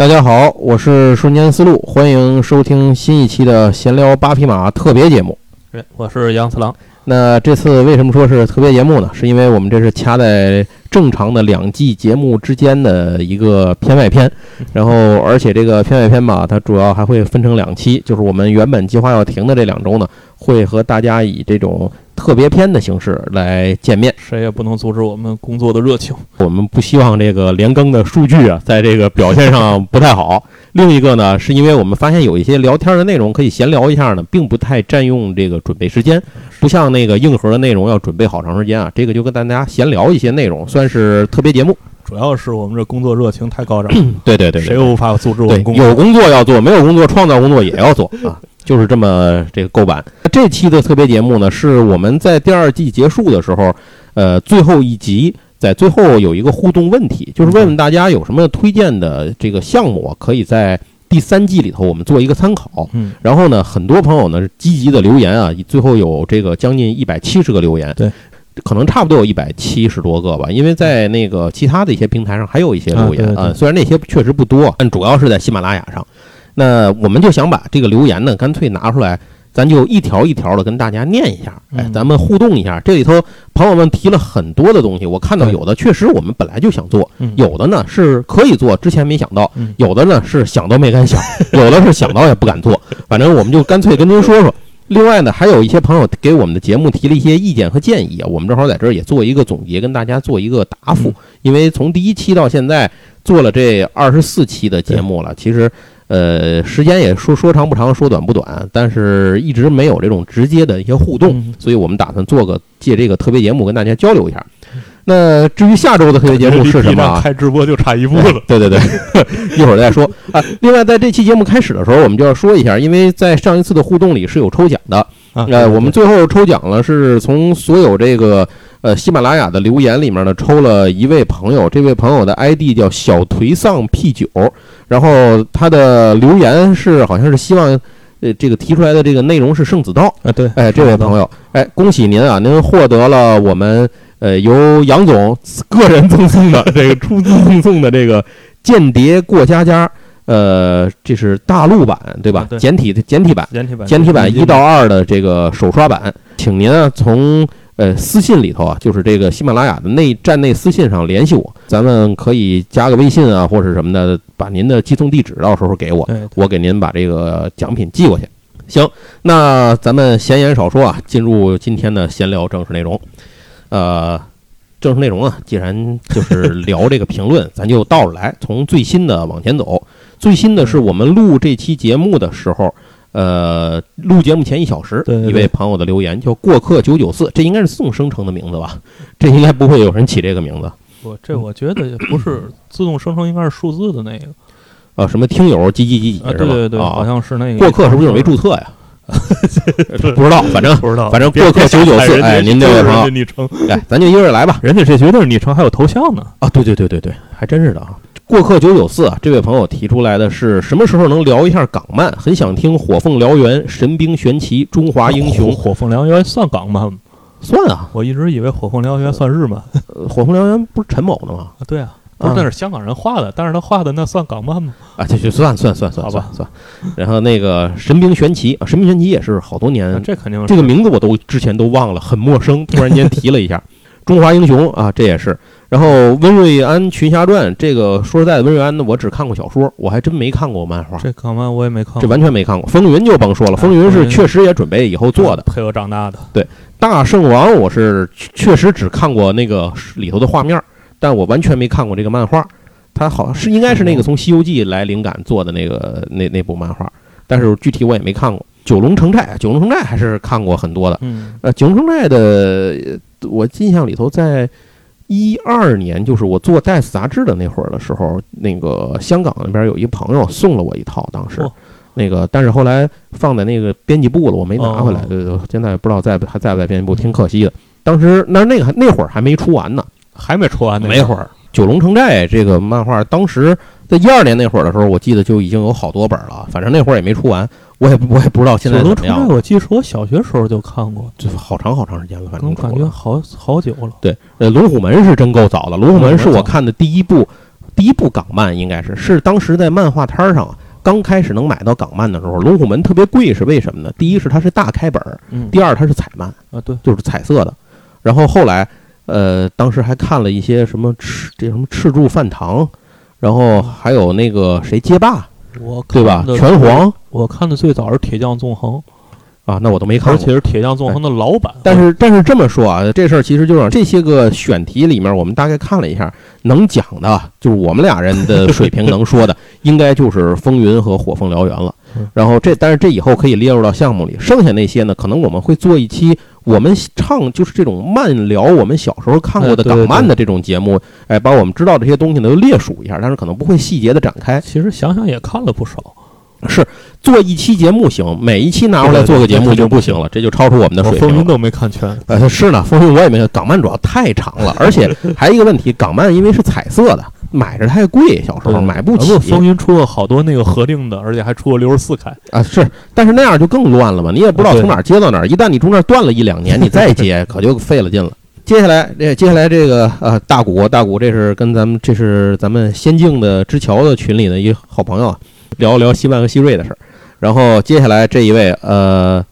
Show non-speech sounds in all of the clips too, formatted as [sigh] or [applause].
大家好，我是瞬间思路，欢迎收听新一期的闲聊八匹马特别节目。对，我是杨次郎。那这次为什么说是特别节目呢？是因为我们这是掐在正常的两季节目之间的一个片外篇，然后而且这个片外篇吧，它主要还会分成两期，就是我们原本计划要停的这两周呢，会和大家以这种。特别篇的形式来见面，谁也不能阻止我们工作的热情。我们不希望这个连更的数据啊，在这个表现上不太好。另一个呢，是因为我们发现有一些聊天的内容可以闲聊一下呢，并不太占用这个准备时间，不像那个硬核的内容要准备好长时间啊。这个就跟大家闲聊一些内容，算是特别节目。主要是我们这工作热情太高涨，[clears throat] 对对对，谁也无法阻止我们。有工作要做，没有工作创造工作也要做啊。就是这么这个构板。这期的特别节目呢，是我们在第二季结束的时候，呃，最后一集，在最后有一个互动问题，就是问问大家有什么推荐的这个项目，可以在第三季里头我们做一个参考。嗯。然后呢，很多朋友呢积极的留言啊，最后有这个将近一百七十个留言。对。可能差不多有一百七十多个吧，因为在那个其他的一些平台上还有一些留言啊，虽然那些确实不多，但主要是在喜马拉雅上。那我们就想把这个留言呢，干脆拿出来，咱就一条一条的跟大家念一下，哎，咱们互动一下。这里头朋友们提了很多的东西，我看到有的确实我们本来就想做，有的呢是可以做，之前没想到，有的呢是想都没敢想，有的是想到也不敢做。反正我们就干脆跟您说说。另外呢，还有一些朋友给我们的节目提了一些意见和建议啊，我们正好在这儿也做一个总结，跟大家做一个答复。因为从第一期到现在做了这二十四期的节目了，其实。呃，时间也说说长不长，说短不短，但是一直没有这种直接的一些互动，所以我们打算做个借这个特别节目跟大家交流一下。那至于下周的特别节目是什么？开直播就差一步了。对对对，[laughs] 一会儿再说啊。另外，在这期节目开始的时候，我们就要说一下，因为在上一次的互动里是有抽奖的，呃，我们最后抽奖了，是从所有这个。呃，喜马拉雅的留言里面呢，抽了一位朋友，这位朋友的 ID 叫小颓丧 P 九，然后他的留言是好像是希望，呃，这个提出来的这个内容是圣子道啊，对，哎，这位朋友，哎，恭喜您啊，您获得了我们呃由杨总个人赠送的这个出资赠送的这个间谍过家家，呃，这是大陆版对吧？简体的简体版，简体版，简体版一到二的这个手刷版，请您啊从。呃，私信里头啊，就是这个喜马拉雅的内站内私信上联系我，咱们可以加个微信啊，或者什么的，把您的寄送地址到时候给我，我给您把这个奖品寄过去。行，那咱们闲言少说啊，进入今天的闲聊正式内容。呃，正式内容啊，既然就是聊这个评论，[laughs] 咱就倒着来，从最新的往前走。最新的是我们录这期节目的时候。呃，录节目前一小时，一位朋友的留言叫“过客九九四”，这应该是自动生成的名字吧？[laughs] 这应该不会有人起这个名字。不，这我觉得不是自动生成，应该是数字的那个。啊，什么听友几几几几是吧？对对对，好像是那个。过客是不是就没注册呀？[laughs] 不知道，反正不知道，反正过客九九四，哎，您这位朋友，昵称，哎，咱就一个人来吧。人家这绝对是昵称，还有头像呢。啊，对对对对对，还真是的啊。过客九九四啊，这位朋友提出来的是什么时候能聊一下港漫？很想听《火凤燎原》《神兵玄奇》《中华英雄》。火凤燎原算港漫吗？算啊，我一直以为火凤燎原算日漫。[laughs] 火凤燎原不是陈某的吗？啊，对啊，不是那是香港人画的，但是他画的那算港漫吗？啊，这就算算算算，好吧算。然后那个《神兵玄奇》啊，《神兵玄奇》也是好多年，这肯定这个名字我都之前都忘了，很陌生，突然间提了一下。[laughs] 中华英雄啊，这也是。然后《温瑞安群侠传》这个说实在的，温瑞安呢，我只看过小说，我还真没看过漫画。这港漫我也没看，这完全没看过。风云就甭说了，风云是确实也准备以后做的，陪我长大的。对，大圣王我是确实只看过那个里头的画面，但我完全没看过这个漫画。它好像是应该是那个从《西游记》来灵感做的那个那那部漫画，但是具体我也没看过。九龙城寨，九龙城寨还是看过很多的。嗯，呃，九龙城寨的我印象里头在。一二年，就是我做《戴斯》杂志的那会儿的时候，那个香港那边有一朋友送了我一套，当时，那个，但是后来放在那个编辑部了，我没拿回来，现在不知道在还在不在编辑部，挺可惜的。当时那那个那会儿还没出完呢，还没出完呢，那会儿《九龙城寨》这个漫画，当时在一二年那会儿的时候，我记得就已经有好多本了，反正那会儿也没出完。我也我也不知道现在怎么样。我记得是我小学时候就看过，就好长好长时间了，反正感觉好好久了。对，呃，龙虎门是真够早的。龙虎门是我看的第一部，第一部港漫应该是是当时在漫画摊上啊刚开始能买到港漫的时候，《龙虎门》特别贵，是为什么呢？第一是它是大开本第二它是彩漫，啊，对，就是彩色的。然后后来，呃，当时还看了一些什么赤这什么赤柱饭堂，然后还有那个谁街霸，我对吧拳皇我看的最早是铁匠纵横，啊，那我都没看过。而且是铁匠纵横的老版。但是但是这么说啊，这事儿其实就是这些个选题里面，我们大概看了一下，能讲的，就是我们俩人的 [laughs] 水平能说的，应该就是风云和火凤燎原了嗯。然后这，但是这以后可以列入到项目里，剩下那些呢，可能我们会做一期我们唱就是这种慢聊我们小时候看过的港漫的这种节目，哎，把我们知道这些东西呢都列数一下，但是可能不会细节的展开。其实想想也看了不少。是做一期节目行，每一期拿出来做个节目就不行了，这就超出我们的水平风云都没看全，呃，是呢，风云我也没看，港漫主要太长了，而且还有一个问题，港漫因为是彩色的，买着太贵，小时候买不起啊风云出了好多那个合订的，而且还出了六十四开。啊。是，但是那样就更乱了嘛，你也不知道从哪儿接到哪儿，一旦你中间断了一两年，你再接可就费了劲了。接下来，这接下来这个呃大古大古，这是跟咱们这是咱们仙境的之桥的群里的一好朋友啊，聊一聊西万和西瑞的事儿。然后接下来这一位呃，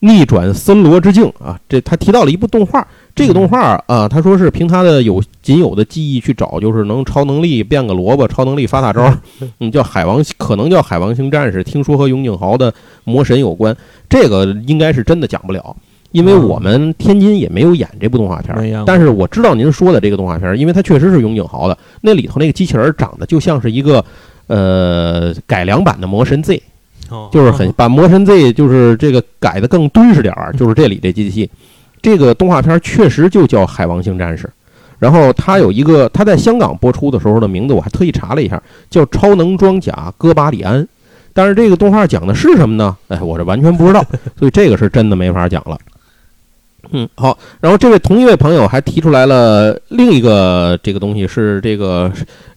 逆转森罗之境啊，这他提到了一部动画，这个动画啊，他说是凭他的有仅有的记忆去找，就是能超能力变个萝卜，超能力发大招，[laughs] 嗯，叫海王，可能叫海王星战士，听说和永井豪的魔神有关，这个应该是真的讲不了。因为我们天津也没有演这部动画片但是我知道您说的这个动画片儿，因为它确实是永井豪的，那里头那个机器人儿长得就像是一个呃改良版的魔神 Z，哦。就是很把魔神 Z 就是这个改的更敦实点儿，就是这里这机器。这个动画片确实就叫《海王星战士》，然后它有一个，它在香港播出的时候的名字我还特意查了一下，叫《超能装甲哥巴里安》。但是这个动画讲的是什么呢？哎，我这完全不知道，[laughs] 所以这个是真的没法讲了。嗯，好。然后这位同一位朋友还提出来了另一个这个东西，是这个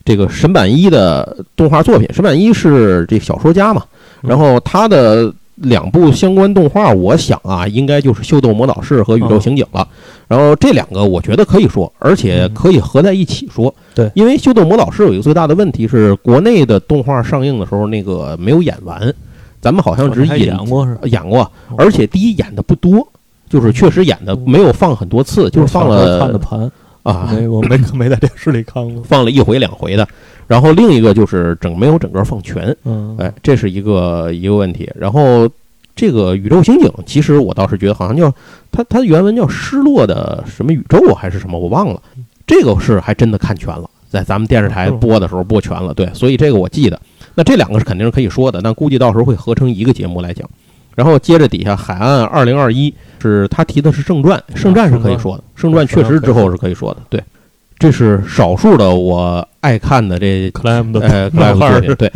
这个沈板一的动画作品。沈板一是这小说家嘛，然后他的两部相关动画，我想啊，应该就是《秀逗魔导士》和《宇宙刑警》了。然后这两个我觉得可以说，而且可以合在一起说。对因为《秀逗魔导士》有一个最大的问题是，国内的动画上映的时候那个没有演完，咱们好像只演过是？演过，而且第一演的不多，就是确实演的没有放很多次，就是放我小时候看的了盘，啊，没我没 [laughs] 没在电视里看过。放了一回两回的。然后另一个就是整没有整个放全，嗯，哎，这是一个一个问题。然后这个宇宙刑警，其实我倒是觉得好像叫它它原文叫失落的什么宇宙还是什么，我忘了。这个是还真的看全了，在咱们电视台播的时候播全了，对，所以这个我记得。那这两个是肯定是可以说的，但估计到时候会合成一个节目来讲。然后接着底下海岸二零二一是他提的是圣传，圣战是可以说的，圣传确实之后是可以说的，对，这是少数的我爱看的这克莱姆的呃，克莱漫画。儿夫作品，对，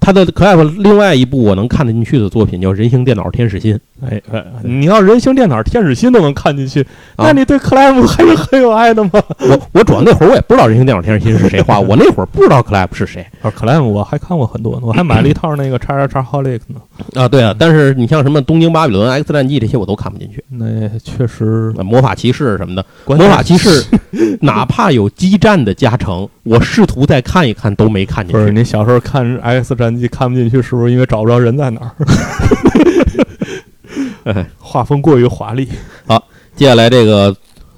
他的克莱夫另外一部我能看得进去的作品叫《人形电脑天使心》，哎哎，你要人形电脑天使心都能看进去，啊。那你对克莱姆还是很有爱的吗？我我主要那会儿我也不知道《人形电脑天使心》是谁画，[laughs] 我那会儿不知道克莱夫是谁。啊，克莱姆我还看过很多呢，我还买了一套那个叉叉叉 Holic 呢。啊，对啊，但是你像什么《东京巴比伦》《X 战记》这些我都看不进去，那确实，呃魔法骑士什么的，魔法骑士 [laughs] 哪怕有激战的加成，我试图再看一看都没看进去不是。你小时候看 X 战记看不进去，是不是因为找不着人在哪儿？[laughs] 哎画风过于华丽。好接下来这个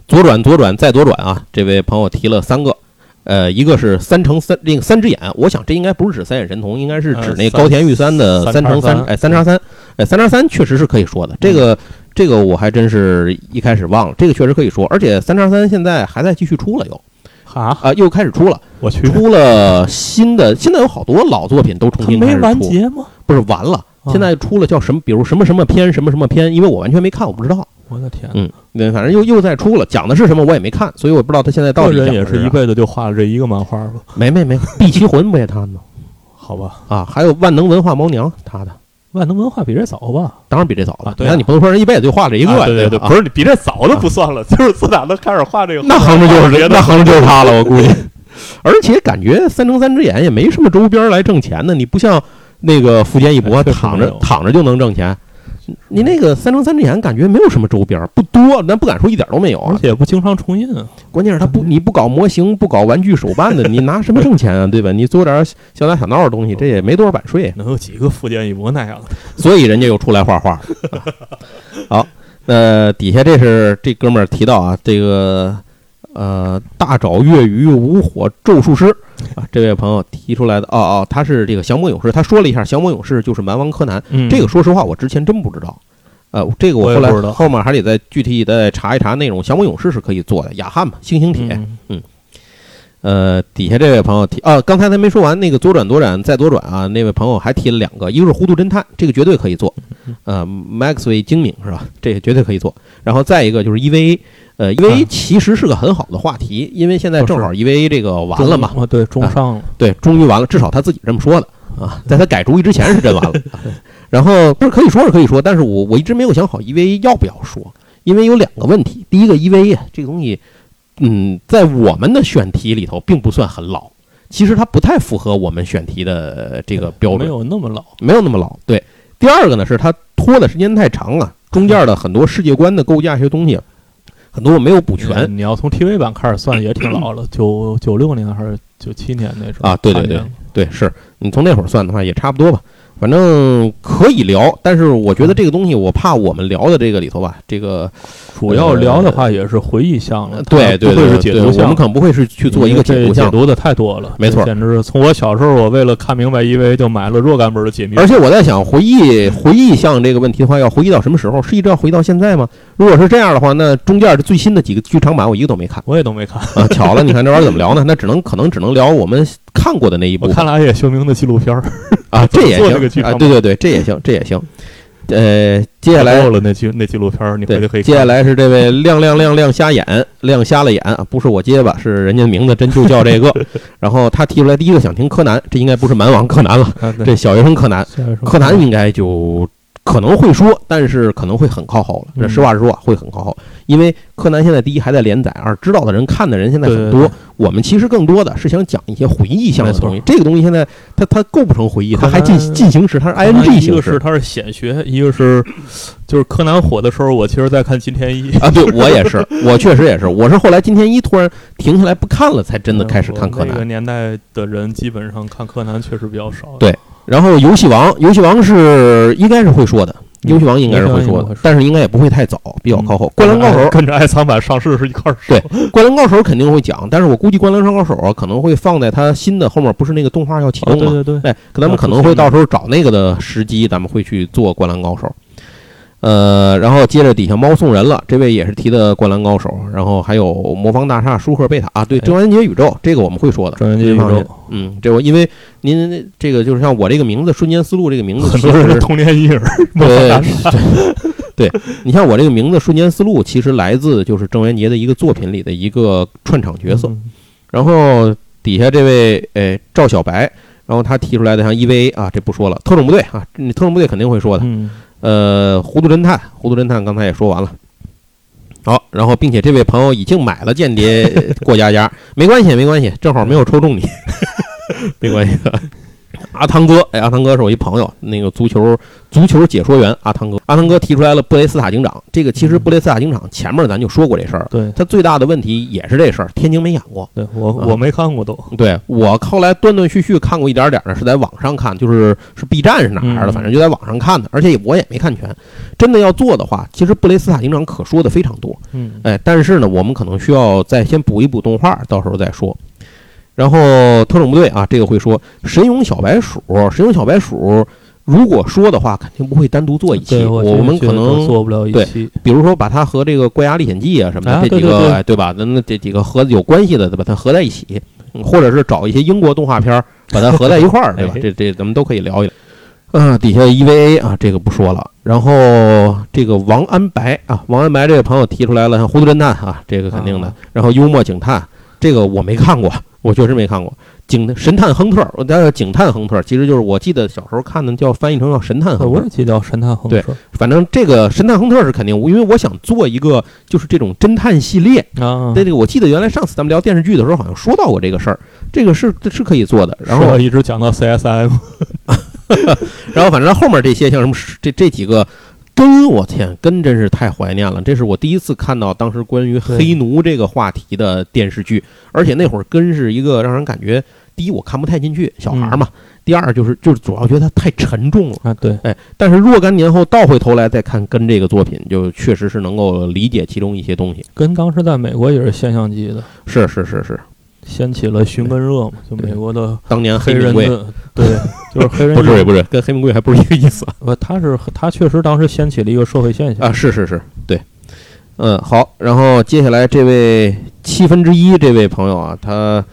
左转左转再左转啊，这位朋友提了三个，呃，一个是三乘三那个三只眼，我想这应该不是指三眼神童，应该是指那高田玉三的三三乘三三，哎，三叉三，哎，三叉三确实是可以说的，这个这个我还真是一开始忘了，这个确实可以说，而且三叉三现在还在继续出了又哈，啊，又开始出了，我去，出了新的，现在有好多老作品都重新开始出，完结吗？不是完了，啊现在出了叫什么，比如什么什么篇什么什么篇，因为我完全没看，我不知道。我的天，嗯，那，反正又又再出了，讲的是什么我也没看，所以我不知道他现在到个人也底讲的啥是一辈子就画了这一个漫画吧？没没没，碧奇魂不也他的吗？好吧，啊，还有万能文化猫娘他的，万能文化比这早吧？当然比这早了。啊对啊你看你不能说人一辈子就画这一个，啊对对对，吧不是你比这早都不算了，[laughs] 就是自打他开始画这个，那横着就是这，别的那横着就是他了，我估计。[laughs] 而且感觉三乘三只眼也没什么周边来挣钱的，你不像那个富坚义博躺着躺着就能挣钱。你那个三乘三之眼感觉没有什么周边，不多，咱不敢说一点都没有啊。而且也不经常重印啊。关键是他不，你不搞模型，不搞玩具手办的，你拿什么挣钱啊？对吧？你做点小打小闹的东西，这也没多少版税，能有几个福建一模那样的？[laughs] 所以人家又出来画画。[laughs] 好，呃，底下这是这哥们儿提到啊，这个呃大沼月鱼无火咒术师啊，这位朋友提出来的。哦哦，他是这个降魔勇士，他说了一下，降魔勇士就是蛮王柯南。嗯，这个说实话，我之前真不知道。呃，这个我后来后面还得再具体再查一查内容。降魔勇士是可以做的，雅汉嘛，星星铁。嗯。呃，底下这位朋友提啊，刚才他没说完，那个左转左转再左转啊，那位朋友还提了两个，一个是糊涂侦探，这个绝对可以做。呃，Maxway 精明是吧？这个绝对可以做。然后再一个就是 EVA，呃，EVA 其实是个很好的话题，因为现在正好 EVA 这个完了嘛。啊，对，中上了。对，终于完了，至少他自己这么说的啊，在他改主意之前是真完了。[laughs] 然后不是可以说是可以说，但是我我一直没有想好 EVA 要不要说，因为有两个问题。第一个 EVA 这个东西。嗯，在我们的选题里头，并不算很老。其实它不太符合我们选题的这个标准，没有那么老，没有那么老。对，第二个呢是它拖的时间太长了，中间的很多世界观的构架一些东西，很多我没有补全。你要从 TV 版开始算，也挺老了，九九六年还是九七年那时候啊？对对对对，是你从那会儿算的话，也差不多吧。反正可以聊，但是我觉得这个东西，我怕我们聊的这个里头吧，这个主要聊的话也是回忆项了，对对对，解读项，我们可能不会是去做一个解读项，解读的太多了，没错，简直是从我小时候，我为了看明白，因为就买了若干本的解密。而且我在想，回忆回忆项这个问题的话，要回忆到什么时候？是一直要回忆到现在吗？如果是这样的话，那中间的最新的几个剧场版，我一个都没看，我也都没看啊。巧了，你看这玩意儿怎么聊呢？那只能可能只能聊我们看过的那一部。我看了《夜修明》的纪录片儿。啊，[laughs] 这也行啊！对对对，这也行，这也行。呃，接下来了那纪那纪录片儿，你回去可以。接下来是这位亮亮亮亮瞎眼，亮瞎了眼啊！不是我结巴，是人家名字真就叫这个。[laughs] 然后他提出来第一个想听柯南，这应该不是蛮王柯南了，这小学生柯南，柯南应该就。可能会说，但是可能会很靠后了。这实话实说，会很靠后，因为柯南现在第一还在连载，二知道的人、看的人现在很多。我们其实更多的是想讲一些回忆向的东西。这个东西现在它它构不成回忆，它还进进行时，它是 I N G 形式。一个是它是显学，一个是就是柯南火的时候，我其实在看金田一啊。对我也是，[laughs] 我确实也是，我是后来金田一突然停下来不看了，才真的开始看柯南。那个年代的人基本上看柯南确实比较少。对。然后游戏王，游戏王是应该是会说的，游戏王应该是会说的，但是应该也不会太早，比较靠后。灌篮高手 [laughs] 跟着爱藏版上市是一块儿。对，灌篮高手肯定会讲，但是我估计灌篮高手啊可能会放在他新的后面，不是那个动画要启动吗？对对对，哎，咱们可能会到时候找那个的时机，咱们会去做灌篮高手。呃，然后接着底下猫送人了，这位也是提的《灌篮高手》，然后还有魔方大厦、舒克贝塔啊，对，郑渊洁宇宙这个我们会说的。郑渊洁宇宙，嗯，这我因为您这个就是像我这个名字“瞬间思路”这个名字，[laughs] 很多人的童年阴影。对，对你像我这个名字“瞬间思路”，其实来自就是郑渊洁的一个作品里的一个串场角色。然后底下这位诶赵小白，然后他提出来的像 EVA 啊，这不说了，特种部队啊，你特种部队肯定会说的。呃，糊涂侦探，糊涂侦探刚才也说完了。好，然后并且这位朋友已经买了《间谍过家家》，没关系，没关系，正好没有抽中你，[laughs] 没关系。阿汤哥，哎，阿汤哥是我一朋友，那个足球足球解说员。阿汤哥，阿汤哥提出来了布雷斯塔警长。这个其实布雷斯塔警长前面咱就说过这事儿，对他最大的问题也是这事儿，天津没演过。对我我没看过都。对我后来断断续续看过一点点的，是在网上看，就是是 B 站是哪儿的，反正就在网上看的，而且我也没看全。真的要做的话，其实布雷斯塔警长可说的非常多。嗯，哎，但是呢，我们可能需要再先补一补动画，到时候再说。然后特种部队啊，这个会说神勇小白鼠，神勇小白鼠，如果说的话，肯定不会单独做一期，我们可能做不了一期。比如说把它和这个怪牙历险记啊什么的这几个，对吧？那那这几个和有关系的，把它合在一起，或者是找一些英国动画片儿把它合在一块儿，[laughs] 对吧？这这咱们都可以聊一聊。嗯，底下 EVA 啊，这个不说了。然后这个王安白啊，王安白这个朋友提出来了，像糊涂侦探啊，这个肯定的。然后幽默警探，这个我没看过。我确实没看过《警神探亨特》，我叫《警探亨特》，其实就是我记得小时候看的，叫翻译成叫《神探亨特》。我也记得叫《神探亨特》。对，反正这个《神探亨特》是肯定，因为我想做一个就是这种侦探系列啊。对这个，我记得原来上次咱们聊电视剧的时候，好像说到过这个事儿，这个是是可以做的。然后一直讲到 CSM，[laughs] 然后反正后面这些像什么这这几个。根，我天，根真是太怀念了。这是我第一次看到当时关于黑奴这个话题的电视剧，而且那会儿根是一个让人感觉，第一我看不太进去，小孩嘛；第二就是就是主要觉得它太沉重了啊。对，哎，但是若干年后倒回头来再看根这个作品，就确实是能够理解其中一些东西。根当时在美国也是现象级的，是是是是。掀起了寻根热嘛？就美国的当年黑人的，[laughs] 对，就是黑人不是不是跟黑名贵还不是一个意思。[laughs] 不，他是他确实当时掀起了一个社会现象啊！是是是，对，嗯，好，然后接下来这位七分之一这位朋友啊，他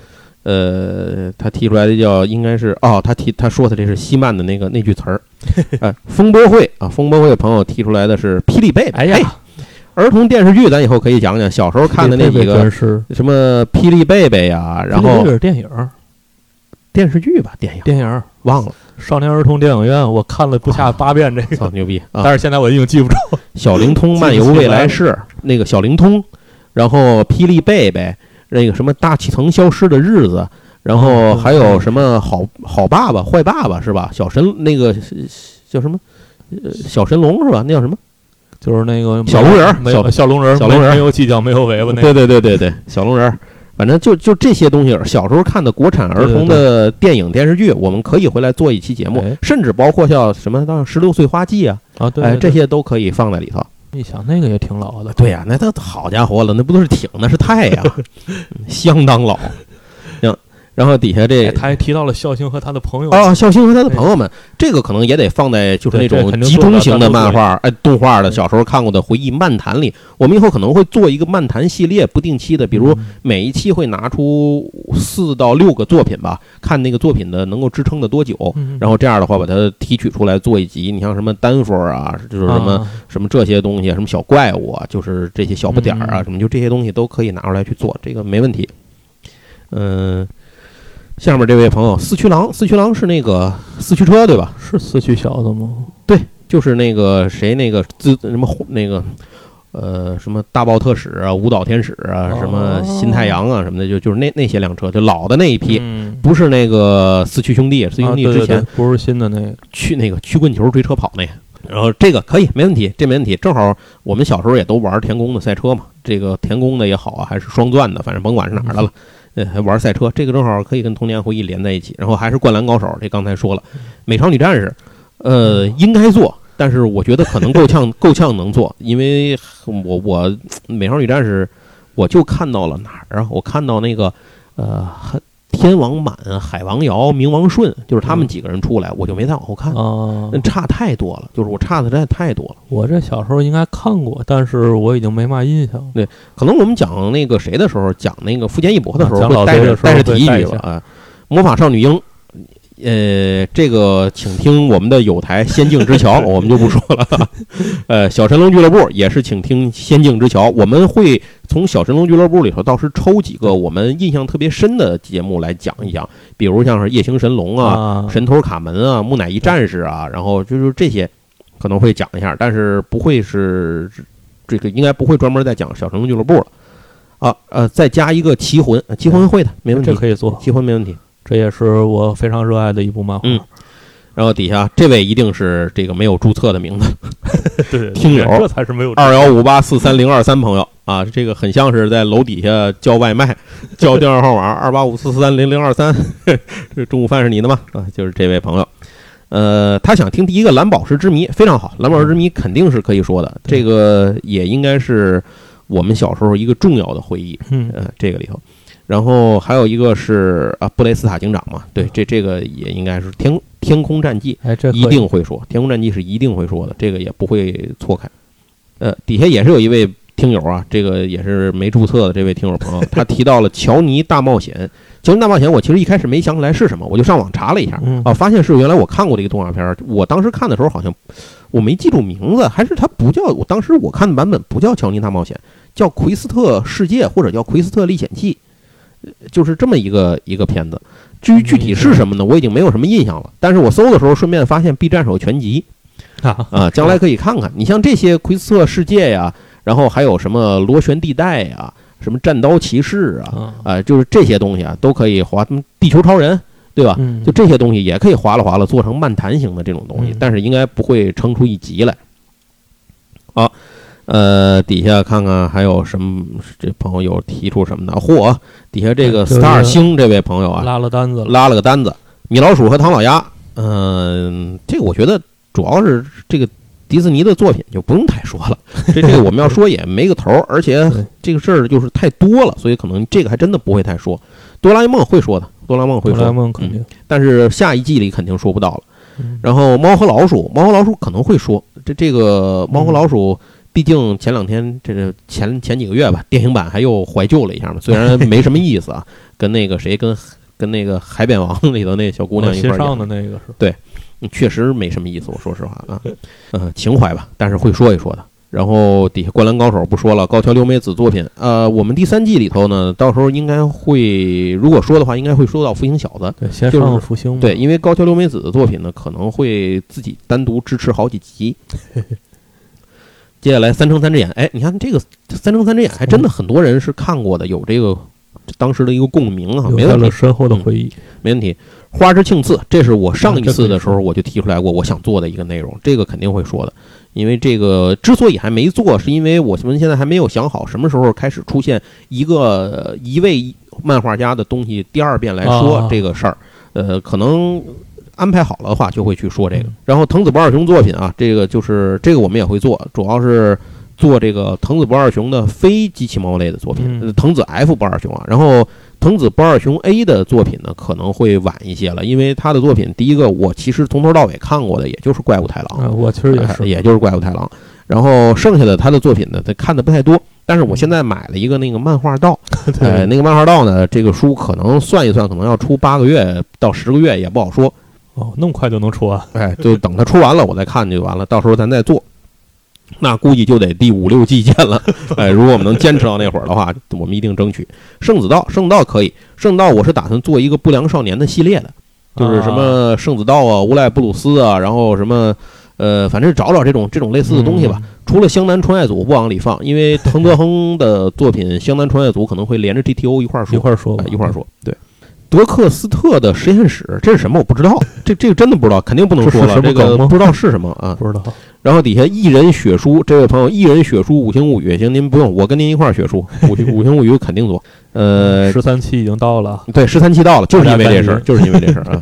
呃，他提出来的叫应该是哦，他提他说的这是西曼的那个那句词儿，[laughs] 哎，风波会啊，风波会朋友提出来的是霹雳贝，哎呀。儿童电视剧，咱以后可以讲讲小时候看的那几个什么《霹雳贝贝》呀，然后是电影、电视剧吧，电影、电影忘了。少年儿童电影院，我看了不下八遍这个，牛逼！但是现在我已经记不着。小灵通漫游未来式，那个小灵通，然后霹雳贝贝，那个什么大气层消失的日子，然后还有什么好好爸爸、坏爸爸是吧？小神那个叫什么？呃，小神龙是吧？那叫什么？就是那个小龙人，小小龙人，小龙人没有犄角，没有尾巴。那对对对对对，小龙人，反正就就这些东西。小时候看的国产儿童的电影电视剧，我们可以回来做一期节目，甚至包括像什么当《十六岁花季》啊啊，对，这些都可以放在里头。你想那个也挺老的，对呀，那都好家伙了，那不都是挺，那是太呀，[laughs] 相当老。然后底下这他还提到了孝兴和他的朋友哦，孝兴和他的朋友们，这个可能也得放在就是那种集中型的漫画哎动画的小时候看过的回忆漫谈里。我们以后可能会做一个漫谈系列，不定期的，比如每一期会拿出四到六个作品吧，看那个作品的能够支撑的多久，然后这样的话把它提取出来做一集。你像什么丹佛啊，就是什么什么这些东西，什么小怪物啊，就是这些小不点儿啊，什么就这些东西都可以拿出来去做，这个没问题。嗯。下面这位朋友四驱狼，四驱狼是那个四驱车对吧？是四驱小子吗？对，就是那个谁那个自什么那个呃什么大爆特使啊，舞蹈天使啊，什么新太阳啊什么的，就就是那那些辆车，就老的那一批，不是那个四驱兄弟，四驱兄弟之前不是新的那个，去那个曲棍球追车跑那个。然后这个可以没问题，这没问题。正好我们小时候也都玩田宫的赛车嘛，这个田宫的也好啊，还是双钻的，反正甭管是哪儿的了。呃，还玩赛车，这个正好可以跟童年回忆连在一起。然后还是灌篮高手，这刚才说了，美少女战士，呃，应该做，但是我觉得可能够呛，够呛能做，因为我我美少女战士，我就看到了哪儿啊？我看到那个，呃。天王满、海王瑶、冥王顺，就是他们几个人出来，我就没再往后看啊，那差太多了，就是我差的真的太多了。我这小时候应该看过，但是我已经没嘛印象。对，可能我们讲那个谁的时候，讲那个福建一博的时候，会带着带着提一句了啊，魔法少女樱。呃，这个请听我们的有台《仙境之桥》，我们就不说了。[laughs] 呃，小神龙俱乐部也是请听《仙境之桥》，我们会从小神龙俱乐部里头到时抽几个我们印象特别深的节目来讲一讲，比如像是夜行神龙啊、神偷卡门啊、木乃伊战士啊，然后就是这些可能会讲一下，但是不会是这个应该不会专门再讲小神龙俱乐部了啊。呃，再加一个奇魂，奇魂会的没问题，这可以做奇魂没问题。这也是我非常热爱的一部漫画。嗯，然后底下这位一定是这个没有注册的名字，[laughs] 对，听友这才是没有二幺五八四三零二三朋友啊，这个很像是在楼底下叫外卖，叫电话号码二八五四四三零零二三，这中午饭是你的吗？啊，就是这位朋友，呃，他想听第一个蓝宝石之谜，非常好，蓝宝石之谜肯定是可以说的，这个也应该是我们小时候一个重要的回忆。嗯，呃，这个里头。然后还有一个是啊，布雷斯塔警长嘛，对，这这个也应该是天天空战记，哎，这一定会说，天空战记是一定会说的，这个也不会错开。呃，底下也是有一位听友啊，这个也是没注册的这位听友朋友，[laughs] 他提到了《乔尼大冒险》。《乔尼大冒险》，我其实一开始没想起来是什么，我就上网查了一下，啊，发现是原来我看过的一个动画片。我当时看的时候好像我没记住名字，还是它不叫，我当时我看的版本不叫《乔尼大冒险》，叫《奎斯特世界》或者叫《奎斯特历险记》。就是这么一个一个片子，至于具体是什么呢，我已经没有什么印象了。但是我搜的时候，顺便发现 B 站有全集，啊，将来可以看看。你像这些奎斯特世界呀，然后还有什么螺旋地带呀，什么战刀骑士啊，啊，就是这些东西啊，都可以划。地球超人，对吧？就这些东西也可以划拉划拉，做成漫谈型的这种东西，但是应该不会撑出一集来。呃，底下看看还有什么？这朋友有提出什么的？嚯，底下这个 Star 星这位朋友啊，拉了单子了，拉了个单子，米老鼠和唐老鸭。嗯、这个我觉得主要是这个迪士尼的作品就不用太说了，[laughs] 这这个我们要说也没个头儿，而且这个事儿就是太多了，所以可能这个还真的不会太说。哆啦 A 梦会说的，哆啦 A 梦会哆啦 A 说，梦肯定。但是下一季里肯定说不到了。嗯然后猫和老鼠，猫和老鼠可能会说，这这个猫和老鼠，毕竟前两天这个前前几个月吧，电影版还又怀旧了一下嘛，虽然没什么意思啊，跟那个谁跟 [laughs] 跟那个海扁王里头那小姑娘一块 [laughs] 上的那个是对确实没什么意思，我说实话啊，呃，情怀吧，但是会说一说的。然后底下《灌篮高手》不说了，高桥留美子作品，呃，我们第三季里头呢，到时候应该会，如果说的话，应该会说到《复兴小子》，对，先就是上了复兴嘛。对，因为高桥留美子的作品呢，可能会自己单独支持好几集。[laughs] 接下来三乘三只眼，哎，你看这个三乘三只眼，还真的很多人是看过的，有这个当时的一个共鸣啊，留没问题，下了深厚的回忆。没问题。花之庆次，这是我上一次的时候我就提出来过，我想做的一个内容，这个肯定会说的。因为这个之所以还没做，是因为我们现在还没有想好什么时候开始出现一个呃一位漫画家的东西第二遍来说啊这个事儿。呃，可能安排好了的话，就会去说这个嗯。然后藤子不二雄作品啊，这个就是这个我们也会做，主要是做这个藤子不二雄的非机器猫类的作品，藤子 F 不二雄啊。然后藤子不二雄 A 的作品呢，可能会晚一些了，因为他的作品第一个我其实从头到尾看过的，也就是怪物太郎。啊，我其实也哎是，也就是怪物太郎。然后剩下的他的作品呢，他看的不太多。但是我现在买了一个那个漫画道，[laughs] 呃，对，那个漫画道呢，这个书可能算一算，可能要出八个月到十个月，也不好说。哦，那么快就能出啊，哎，就等它出完了，我再看就完了。到时候咱再做，那估计就得第五六季见了。[laughs] 哎，如果我们能坚持到那会儿的话，我们一定争取。圣子道，圣子道可以，圣子道我是打算做一个不良少年的系列的，就是什么圣子道啊、无赖布鲁斯啊，然后什么。呃，反正找找这种这种类似的东西吧。嗯除了湘南纯爱组不往里放，因为藤泽亨的作品《[laughs] 湘南纯爱组》可能会连着 GTO 一块儿说。一块儿说一块儿说。对，德克斯特的实验室这是什么？我不知道，[laughs] 这这个真的不知道，肯定不能说了。这个不知道是什么啊。不知道，然后底下一人血书，这位朋友一人血书五星物语，行，您不用，我跟您一块儿血书五星 [laughs] 五星物语肯定做。呃，十三期已经到了，对，十三期到了，就是因为这事儿，就是因为这事儿啊。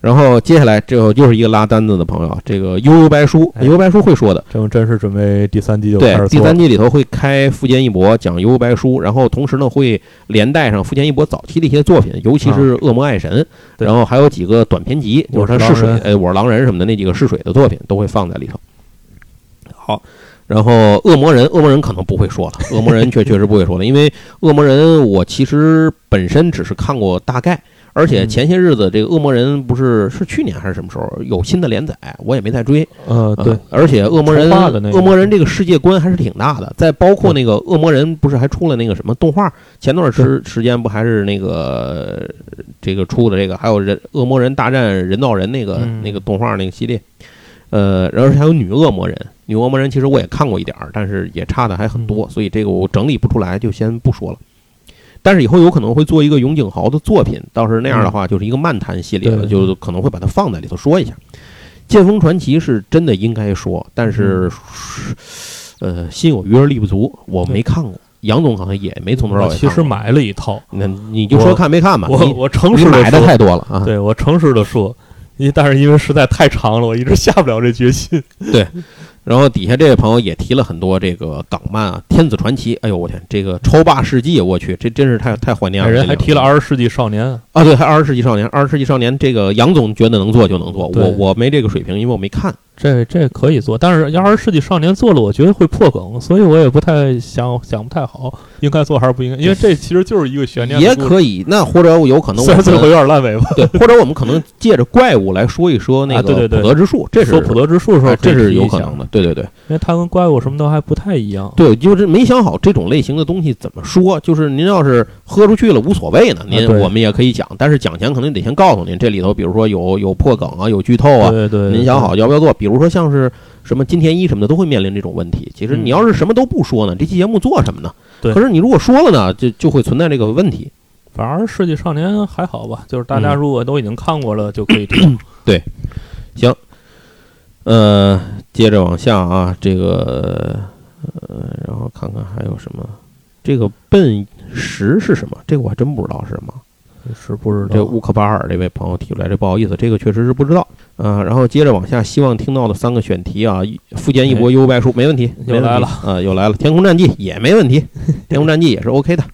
然后接下来这个又是一个拉单子的朋友啊，这个悠悠白书，哎悠悠白书会说的。这真是准备第三季就对开始，做了。第三季里头会开富坚义博讲悠悠白书，然后同时呢会连带上富坚义博早期的一些作品，尤其是恶魔爱神，对然后还有几个短篇集，就是他试水呃，我是狼人什么的那几个试水的作品都会放在里头。好，然后恶魔人，恶魔人可能不会说了，[laughs] 恶魔人确确实不会说了，因为恶魔人我其实本身只是看过大概。而且嗯前些日子，这个恶魔人不是是去年还是什么时候有新的连载，我也没再追。呃，对嗯，而且恶魔人，恶魔人这个世界观还是挺大的。再包括那个恶魔人，不是还出了那个什么动画？前段时时间不还是那个这个出的这个，还有人恶魔人大战人造人那个、嗯那个动画那个系列。呃，然后还有女恶魔人，女恶魔人其实我也看过一点儿，但是也差的还很多，所以这个我整理不出来，就先不说了。但是以后有可能会做一个永井豪的作品，到时那样的话，就是一个漫谈系列了，对就可能会把它放在里头说一下。剑锋传奇是真的应该说，但是，呃，心有余而力不足，我没看过。杨总好像也没从头到我尾。其实买了一套，那你就说看没看吧。我我诚实的说，买的太多了啊。对我诚实的说，因但是因为实在太长了，我一直下不了这决心。然后底下这位朋友也提了很多这个港漫啊，《天子传奇》。哎呦我天，这个超霸世纪，我去，这真是太太怀念了。那人还提了二十世纪少年，啊，对，还二十世纪少年，二十世纪少年，这个杨总觉得能做就能做，我我没这个水平，因为我没看。这这可以做，但是要二十世纪少年做了，我觉得会破梗，所以我也不太想想不太好，应该做还是不应该？因为这其实就是一个悬念也，可以，那或者有可能我虽然最后有点烂尾吧。对，或者我们可能借着怪物来说一说那个啊对对对普德之树，这是说普德之术的时候哎，这是有可能的。对对对对因为它跟怪物什么都还不太一样。对，就是没想好这种类型的东西怎么说。就是您要是喝出去了无所谓呢，您啊我们也可以讲，但是讲前可能得先告诉您，这里头比如说有有破梗啊，有剧透啊，对对，您想好要不要做？比如说像是什么金田一什么的，都会面临这种问题。其实嗯你要是什么都不说呢，这期节目做什么呢？对可是你如果说了呢，就就会存在这个问题。反而世纪少年还好吧，就是大家嗯如果都已经看过了，就可以听。呃，接着往下啊，这个呃，然后看看还有什么。这个笨十是什么？这个我还真不知道是什么。是不知道。这乌克巴尔这位朋友提出来，这不好意思，这个确实是不知道。啊，然后接着往下，希望听到的三个选题啊，福建一博优白书没问题，又来了啊，又来了。天空战记也没问题，[laughs] 天空战记也是 OK 的。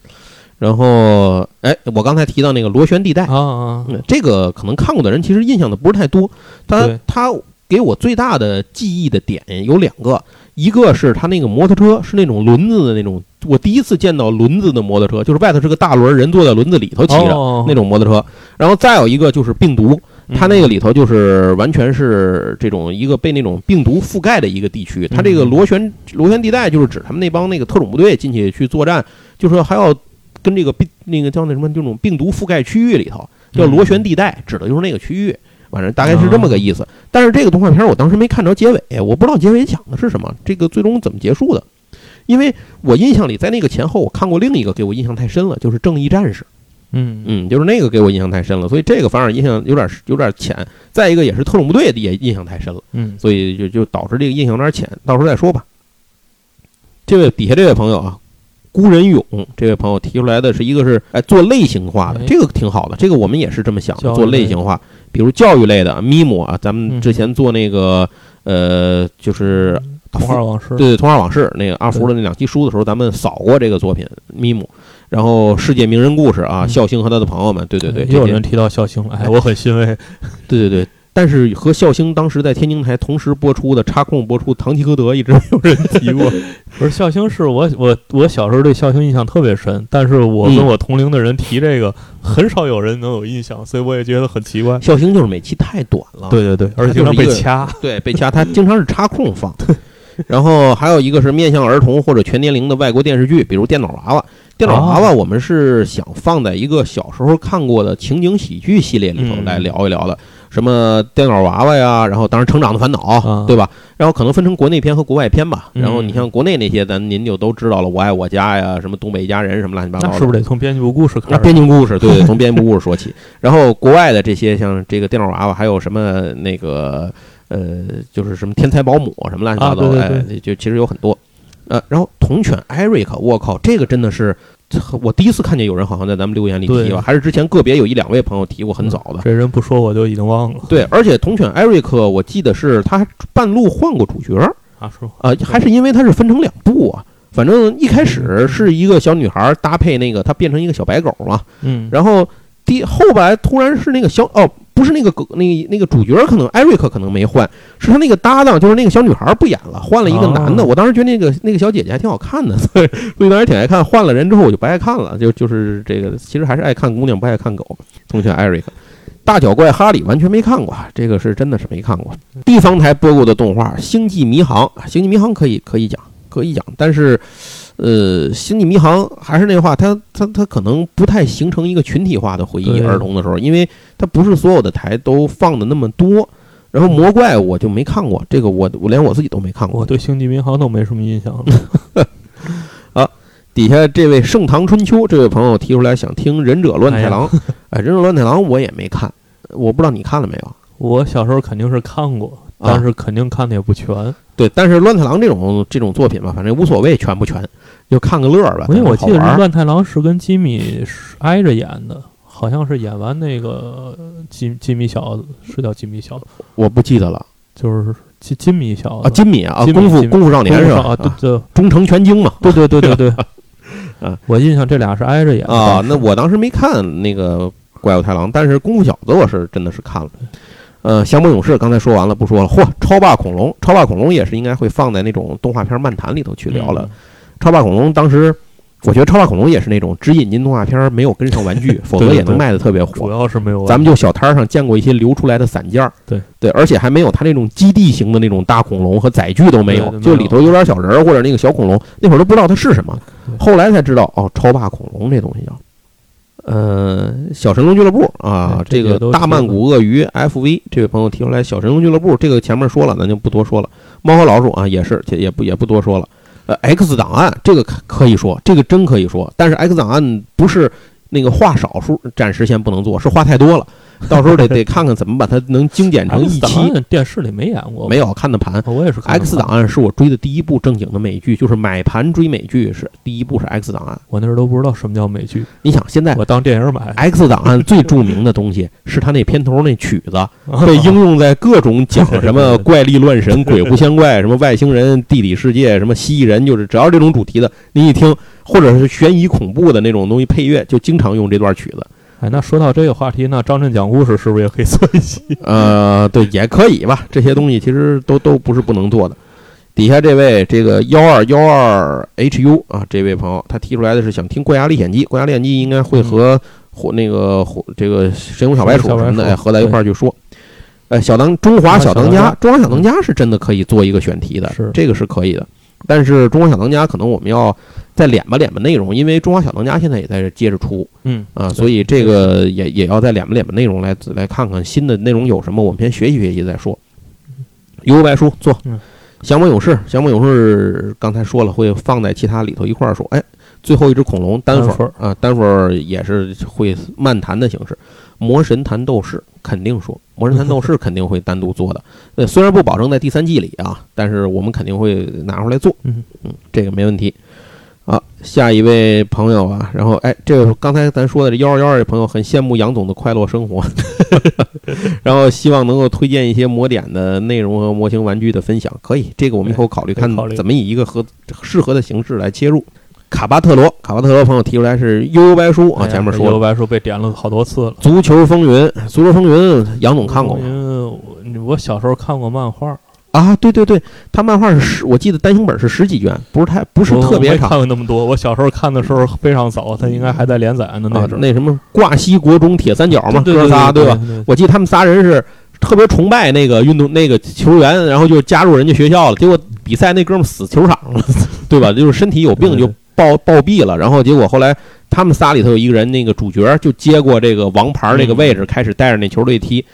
然后，哎，我刚才提到那个螺旋地带啊啊，这个可能看过的人其实印象的不是太多。他他给我最大的记忆的点有两个。一个是他那个摩托车是那种轮子的那种，我第一次见到轮子的摩托车，就是外头是个大轮，人坐在轮子里头骑着那种摩托车。然后再有一个就是病毒，它那个里头就是完全是这种一个被那种病毒覆盖的一个地区。它这个螺旋螺旋地带就是指他们那帮那个特种部队进去去作战，就是还要跟这个病那个叫那什么这种病毒覆盖区域里头叫螺旋地带，指的就是那个区域。反正大概是这么个意思，但是这个动画片我当时没看着结尾，我不知道结尾讲的是什么，这个最终怎么结束的？因为我印象里在那个前后我看过另一个给我印象太深了，就是《正义战士》。嗯嗯，就是那个给我印象太深了，所以这个反而印象有点有点浅。再一个也是特种部队也印象太深了，嗯，所以就就导致这个印象有点浅，到时候再说吧。这位底下这位朋友啊。孤人勇这位朋友提出来的是一个是哎做类型化的，这个挺好的，这个我们也是这么想的，做类型化，比如教育类的咪姆啊，咱们之前做那个呃就是童话往事，对对，童话往事那个阿福的那两期书的时候，咱们扫过这个作品咪姆，然后世界名人故事啊，孝兴和他的朋友们，对对对，又有人提到孝兴，哎，[laughs] 我很欣慰，对对对。但是和笑星当时在天津台同时播出的插空播出《唐吉诃德》一直没有人提过。[laughs] 不是笑星是我我我小时候对笑星印象特别深，但是我跟我同龄的人提这个，很少有人能有印象，所以我也觉得很奇怪。笑星就是每期太短了，对对对，而且经常被掐，对被掐，它经常是插空放。然后还有一个是面向儿童或者全年龄的外国电视剧，比如《电脑娃娃》。电脑娃娃我们是想放在一个小时候看过的情景喜剧系列里头来聊一聊的。什么电脑娃娃呀，然后当然成长的烦恼，对吧？然后可能分成国内篇和国外篇吧。然后你像国内那些，咱您就都知道了，我爱我家呀，什么东北一家人，什么乱七八糟。那是不是得从编辑部故事开始？编辑部故事，对对，从编辑部故事说起。然后国外的这些，像这个电脑娃娃，还有什么那个呃，就是什么天才保姆什么乱七八糟，哎，就其实有很多。呃，然后同犬艾瑞克，我靠，这个真的是。我第一次看见有人好像在咱们留言里提吧，还是之前个别有一两位朋友提过，很早的。这人不说我就已经忘了。对，而且铜犬艾瑞克，我记得是他半路换过主角啊，说啊，还是因为他是分成两部啊。反正一开始是一个小女孩搭配那个，她变成一个小白狗嘛。嗯，然后第后来突然是那个小哦。不是那个狗，那那个主角可能艾瑞克可能没换，是他那个搭档，就是那个小女孩不演了，换了一个男的。我当时觉得那个那个小姐姐还挺好看的，[laughs] 所以所以当时挺爱看。换了人之后我就不爱看了，就就是这个，其实还是爱看姑娘不爱看狗。同学艾瑞克，大脚怪哈利完全没看过，这个是真的是没看过。地方台播过的动画《星际迷航》，《星际迷航》可以可以讲可以讲，但是。呃，星际迷航还是那话，它它它可能不太形成一个群体化的回忆。儿童的时候，因为它不是所有的台都放的那么多。然后魔怪我就没看过，这个我我连我自己都没看过。我对星际迷航都没什么印象了。[laughs] 啊，底下这位盛唐春秋这位朋友提出来想听《忍者乱太郎 [laughs]》，哎，《忍者乱太郎》我也没看，我不知道你看了没有？我小时候肯定是看过，但是肯定看的也不全。对，但是乱太郎这种这种作品吧，反正无所谓全不全。就看个乐儿吧。因为我记得《乱太郎》是跟吉米挨着演的，好像是演完那个金金米小子，是叫金米小子，我不记得了。就是金金米小子啊，金米啊，功夫功夫少年是吧？啊，对，忠诚全经嘛。对对对对对。[laughs] 啊，我印象这俩是挨着演啊。那我当时没看那个怪物太郎，但是功夫小子我是真的是看了。呃，降魔勇士刚才说完了，不说了。嚯，超霸恐龙，超霸恐龙也是应该会放在那种动画片漫谈里头去聊了。超霸恐龙当时，我觉得超霸恐龙也是那种只引进动画片，没有跟上玩具，[laughs] 否则也能卖的特别火。主要是没有，咱们就小摊上见过一些流出来的散件儿。对对，而且还没有它那种基地型的那种大恐龙和载具都没有，就里头有点小人儿或者那个小恐龙，那会儿都不知道它是什么，后来才知道哦，超霸恐龙这东西叫。呃，小神龙俱乐部啊，这个大曼谷鳄鱼 FV 这位朋友提出来，小神龙俱乐部这个前面说了，咱就不多说了。猫和老鼠啊，也是，也也不也不多说了。呃，X 档案这个可可以说，这个真可以说。但是 X 档案不是那个话少数，暂时先不能做，是话太多了。[laughs] 到时候得得看看怎么把它能精简成一期。电视里没演过，没有看的盘，我也是看 X 档案是我追的第一部正经的美剧，就是买盘追美剧是第一部是 X 档案。我那时候都不知道什么叫美剧，你想现在我当电影买。X 档案最著名的东西是它那片头那曲子，[laughs] 被应用在各种讲什么 [laughs] 怪力乱神、鬼狐仙怪、什么外星人、地理世界、什么蜥蜴人，就是只要这种主题的，你一听，或者是悬疑恐怖的那种东西配乐，就经常用这段曲子。哎，那说到这个话题，那张震讲故事是不是也可以做一期？[laughs] 呃，对，也可以吧。这些东西其实都都不是不能做的。底下这位这个幺二幺二 HU 啊，这位朋友他提出来的是想听《怪侠历险记》，《怪侠历险记》应该会和火那个火这个神勇小白鼠什么的哎合在一块儿去说。呃，小当中华小当家，中华小当家是真的可以做一个选题的，是这个是可以的。但是中华小当家可能我们要再敛吧敛吧内容，因为中华小当家现在也在接着出，嗯啊，所以这个也也要再敛吧敛吧内容来来看看新的内容有什么，我们先学习学习再说。幽游白书做嗯，降魔勇士，降魔勇士刚才说了会放在其他里头一块儿说，哎，最后一只恐龙单单份份儿。啊，单份儿也是会漫谈的形式。魔神坛斗士肯定说，魔神坛斗士肯定会单独做的。呃，虽然不保证在第三季里啊，但是我们肯定会拿出来做。嗯嗯，这个没问题。啊，下一位朋友啊，然后哎，这个刚才咱说的这幺二幺二这朋友很羡慕杨总的快乐生活，[laughs] 然后希望能够推荐一些魔点的内容和模型玩具的分享，可以，这个我们以后考虑看怎么以一个合适合的形式来切入。卡巴特罗，卡巴特罗朋友提出来是悠悠白书啊，前面说了这幽白书被点了好多次了。足球风云，足球风云，杨总看过吗？我小时候看过漫画，啊，对对对，他漫画是十，我记得单行本是十几卷，不是太不是特别长没看过那么多。我小时候看的时候非常早，他应该还在连载呢。那那什么挂西国中铁三角嘛，哥仨对吧？？我记得他们仨人是特别崇拜那个运动那个球员，然后就加入人家学校了。结果比赛那哥们死球场了，[laughs] 对吧？就是身体有病就暴暴毙了。然后结果后来他们仨里头有一个人，那个主角就接过这个王牌这个位置，开始带着那球队踢。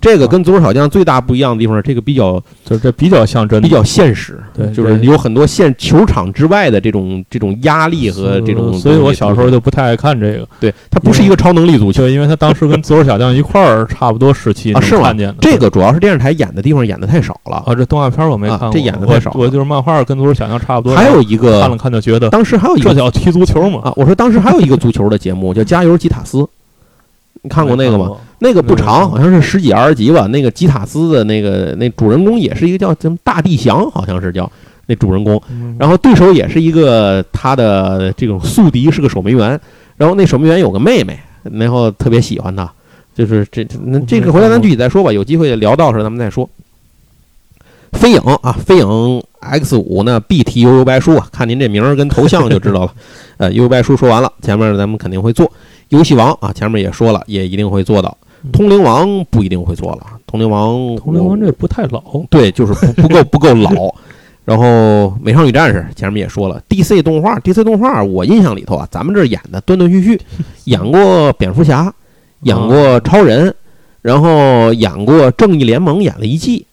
这个跟足球小将最大不一样的地方是，这个比较就是这比较像真的，比较现实，对就是有很多现球场之外的这种这种压力和这种。所以我小时候就不太爱看这个，对它不是一个超能力足球，因为它当时跟足球小将一块儿差不多时期啊是吗看见的。这个主要是电视台演的地方演的太少了。啊，这动画片我没啊看过，这演的太少我我就是漫画跟足球小将差不多。还有一个看了看就觉得当时还有一个这叫踢足球嘛？啊，我说当时还有一个足球的节目叫《加油吉塔斯》，[laughs] 你看过那个吗？？那个不长，好像是十几二十集吧。那个吉塔斯的那个那主人公也是一个叫什么大地翔，好像是叫那主人公。嗯然后对手也是一个他的这种宿敌，是个守门员。然后那守门员有个妹妹，然后特别喜欢他。就是这这那这个回来咱具体再说吧，有机会聊到时候咱们再说。飞影啊，飞影 X 五呢，BT 悠悠白书啊，看您这名儿跟头像就知道了。[laughs] 呃，悠悠白书说完了，前面咱们肯定会做。游戏王啊，前面也说了，也一定会做到。通灵王不一定会做了，通灵王通灵王这不太老，对，就是不不够不够老。[laughs] 然后美少女战士前面也说了，DC 动画，DC 动画我印象里头啊，咱们这演的断断续续，[laughs] 演过蝙蝠侠，演过超人，然后演过正义联盟，演了一季，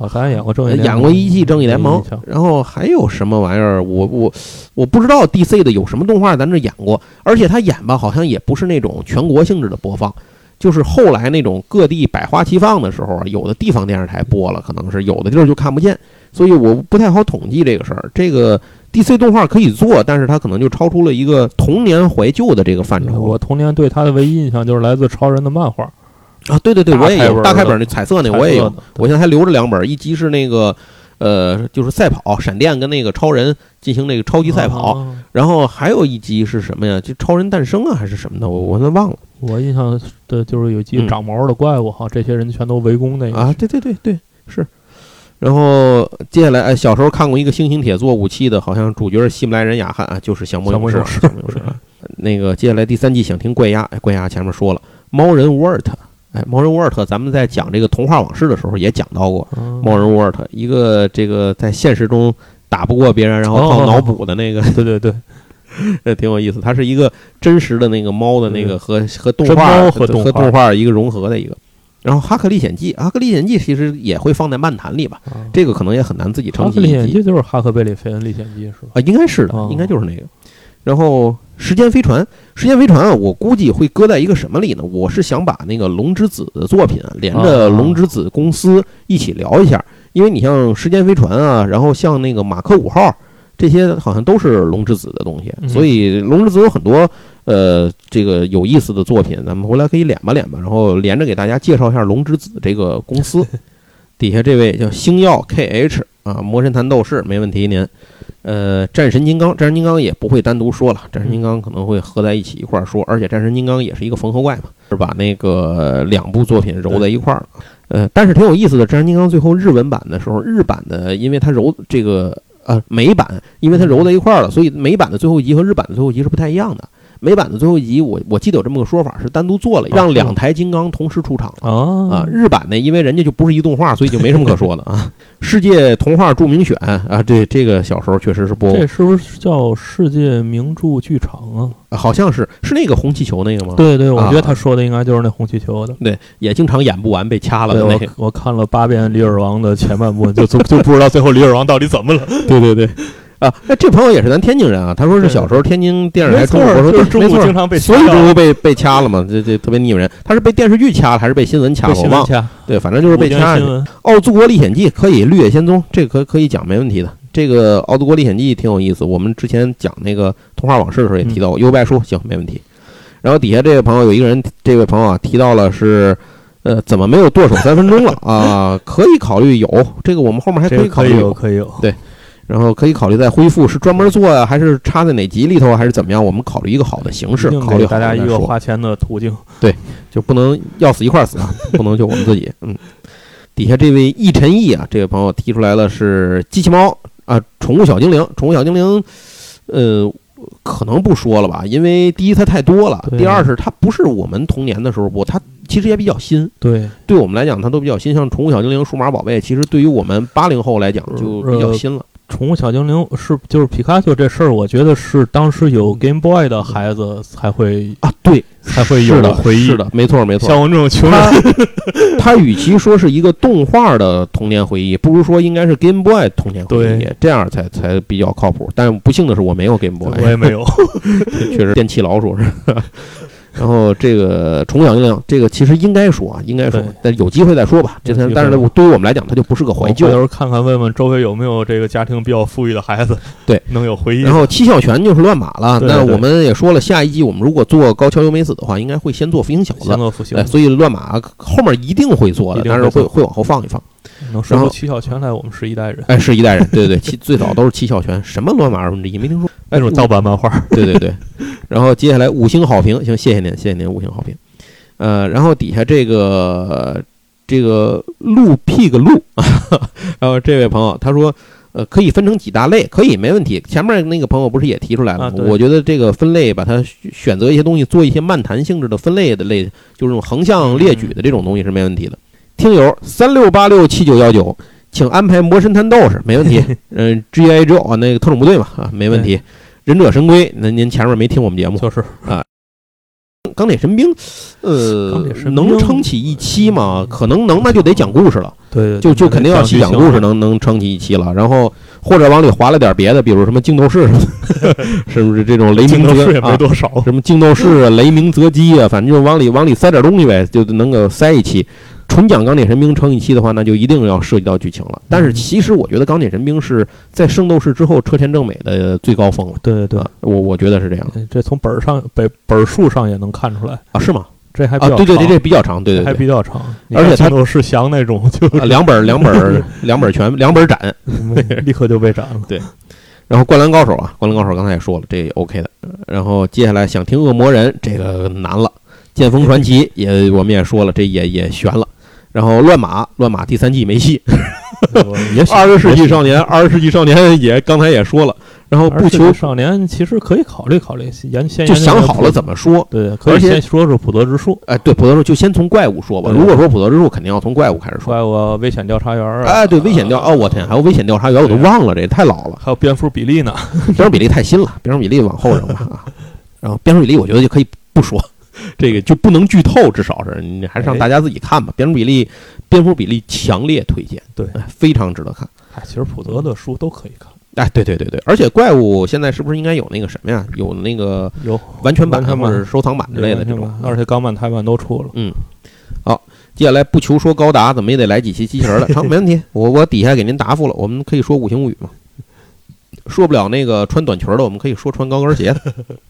哦，咱也演过正义联盟，演过一季正义联盟然后还有什么玩意儿？我我我不知道 DC 的有什么动画咱这演过，而且他演吧，好像也不是那种全国性质的播放，就是后来那种各地百花齐放的时候啊，有的地方电视台播了，可能是有的地儿就看不见，所以我不太好统计这个事儿。这个 DC 动画可以做，但是它可能就超出了一个童年怀旧的这个范畴。我童年对他的唯一印象就是来自超人的漫画，啊，对对对，我也有大大开本那彩色那我也有我现在还留着两本，一集是那个呃，就是赛跑，闪电跟那个超人进行那个超级赛跑，啊然后还有一集是什么呀？就超人诞生啊，还是什么的？我我都忘了我印象的就是有一集嗯长毛的怪物哈，这些人全都围攻那个啊！对对对对，是。然后接下来，哎，小时候看过一个星星铁做武器的，好像主角是希姆莱人雅汉啊，就是小魔勇士啊，降魔勇士啊。那个接下来第三季想听怪鸭，哎，怪鸭前面说了，猫人沃尔特，哎，猫人沃尔特，咱们在讲这个童话往事的时候也讲到过，啊猫人沃尔特，一个这个在现实中打不过别人，然后靠脑补的那个，对对对，[laughs] 呃，挺有意思。它是一个真实的那个猫的那个和和动画和动画一个融合的一个。然后《哈克历险记》，《哈克历险记》其实也会放在漫谈里吧，啊这个可能也很难自己哈成体系克历险记就是哈克贝里费恩历险记是吧？啊，应该是的哦，应该就是那个。然后时间飞船，时间飞船啊，我估计会搁在一个什么里呢？我是想把那个龙之子的作品啊连着龙之子公司一起聊一下，因为你像时间飞船啊，然后像那个马克五号这些，好像都是龙之子的东西，嗯所以龙之子有很多呃这个有意思的作品，咱们回来可以连吧连吧，然后连着给大家介绍一下龙之子这个公司。[laughs] 底下这位叫星耀 KH 啊，魔神坛斗士没问题您。呃，战神金刚，战神金刚也不会单独说了，战神金刚可能会合在一起一块儿说，而且战神金刚也是一个缝合怪嘛，是把那个两部作品揉在一块儿了。呃，但是挺有意思的，战神金刚最后日文版的时候，日版的因为它揉这个呃美版，因为它揉在一块儿了，所以美版的最后一集和日版的最后一集是不太一样的。美版的最后一集，我我记得有这么个说法，是单独做了一，让两台金刚同时出场了。啊啊，日版呢，因为人家就不是一动画，所以就没什么可说的啊。世界童话著名选啊，对这个小时候确实是播过，这是不是叫世界名著剧场啊？啊好像是是那个红气球那个吗？对对，我啊觉得他说的应该就是那红气球的。对，也经常演不完被掐了对我的那个。我看了八遍《李尔王》的前半部分，就就就不知道最后李尔王到底怎么了。对 [laughs] 对对，啊，那这朋友也是咱天津人啊，他说是小时候天津电视台中午播说，就是中午经常被所以掐中午被被掐了嘛，这这特别腻歪人。他是被电视剧掐了还是被新闻掐了？我忘了。对，反正就是被掐奥祖国历险记》可以绿野仙踪，这个可可以讲没问题的。这个《奥祖国历险记》挺有意思，我们之前讲那个童话往事的时候也提到过，优白书行没问题。然后底下这位朋友有一个人，这位朋友啊提到了是，呃，怎么没有剁手三分钟了啊？可以考虑有这个，我们后面还这可以考虑个可以有，可以有。然后可以考虑再恢复，是专门做呀，还是插在哪集里头，还是怎么样？我们考虑一个好的形式考虑大家一。个花钱的途径。对就不能要死一块儿死啊，不能就我们自己。嗯，底下这位易晨毅啊，这位朋友提出来了是机器猫啊，宠物小精灵，宠物小精灵，呃，可能不说了吧，因为第一它太多了，第二是它不是我们童年的时候播，它其实也比较新，对，对我们来讲它都比较新。像宠物小精灵、数码宝贝，其实对于我们八零后来讲就比较新了。宠物小精灵是就是皮卡丘这事儿，我觉得是当时有 Game Boy 的孩子才会啊，对，才会有是的回忆。是的，没错没错。像我们这种穷人，[laughs] 他与其说是一个动画的童年回忆，不如说应该是 Game Boy 童年回忆，这样才才比较靠谱。但不幸的是，我没有 Game Boy，我也没有。[laughs] 确实电器老鼠是吧。然后这个宠物小精灵，这个其实应该说啊，应该说，但有机会再说吧。这有机会但是对于我们来讲，它就不是个怀旧我回。头看看问问周围有没有这个家庭比较富裕的孩子，对，能有回忆。然后七窍拳就是乱马了。那我们也说了，下一季我们如果做高桥由美子的话，应该会先做福星小子先。做复兴哎，，所以乱马后面一定会做的，但是会会往后放一放。能说然后出七窍拳来，我们是一代人。哎，是一代人，对对对，七最早都是七窍拳，什么乱码二分之一没听说。那种盗版漫画，对对对，然后接下来五星好评，行，谢谢您，谢谢您五星好评。呃，然后底下这个这个鹿 pig 鹿，然后这位朋友他说，呃，可以分成几大类，可以没问题。前面那个朋友不是也提出来了我觉得这个分类，把它选择一些东西，做一些漫谈性质的分类的类，就是这种横向列举的这种东西是没问题的。听友三六八六七九幺九，请安排魔神探斗士，没问题。[laughs] 嗯，G I Joe 啊，那个特种部队嘛，啊，没问题。忍者神龟，那您前面没听我们节目，就是钢铁神兵，呃能撑起一期吗？可能能，那就得讲故事了，对，对就就肯定要细讲故事，呢。能能撑起一期了。然后或者往里划了点别的，比如什么竞斗士什么的，[laughs] 是不是这种雷鸣泽啊？没多少，什么竞斗士啊、雷鸣泽击啊，反正就往里往里塞点东西呗，就能够塞一期。纯讲钢铁神兵乘一期的话，那就一定要涉及到剧情了。但是其实我觉得钢铁神兵是在圣斗士之后车田正美的最高峰了。对对对啊，我我觉得是这样这从本儿上本本儿数上也能看出来，啊，是吗？这还比较，啊对对对，这比较长，对对还。比较长，而且他都是翔那种 [laughs] 就啊，两本儿两本儿 [laughs] 两本儿全两本儿斩，[laughs] 立刻就被斩了。对然后《灌篮高手》啊，《灌篮高手》刚才也说了，这也 OK 的。然后接下来想听《恶魔人》，这个难了，《剑锋传奇》也我们也说了，这也也悬了。然后《乱马》，《乱马》第三季没戏，也 [laughs] 二十世纪少年，二十世纪少年也刚才也说了。然后不求少年其实可以考虑考虑，研先就想好了怎么说。对，可以先说说普泽之树，哎，对，普泽树就先从怪物说吧。如果说普泽之树，肯定要从怪物开始说。怪物危险调查员啊，哎，对，危险调哦，我天，还有危险调查员，我都忘了，这也太老了。还有蝙蝠比利呢，[laughs] 蝙蝠比利太新了，蝙蝠比利往后扔吧啊。[laughs] 然后蝙蝠比利，我觉得就可以不说，这个就不能剧透，至少是你还是让大家自己看吧。蝙蝠比例，蝙蝠比例强烈推荐，对哎非常值得看。哎，其实普泽的书都可以看，哎，对对对对，而且怪物现在是不是应该有那个什么呀？有那个有完全版完全版或者收藏版之类的这种。而且港版、台版都出了。嗯，好接下来不求说高达，怎么也得来几期机器人了。[laughs] 成，没问题，我我底下给您答复了。我们可以说五行物语嘛，说不了那个穿短裙的，我们可以说穿高跟鞋的。[laughs]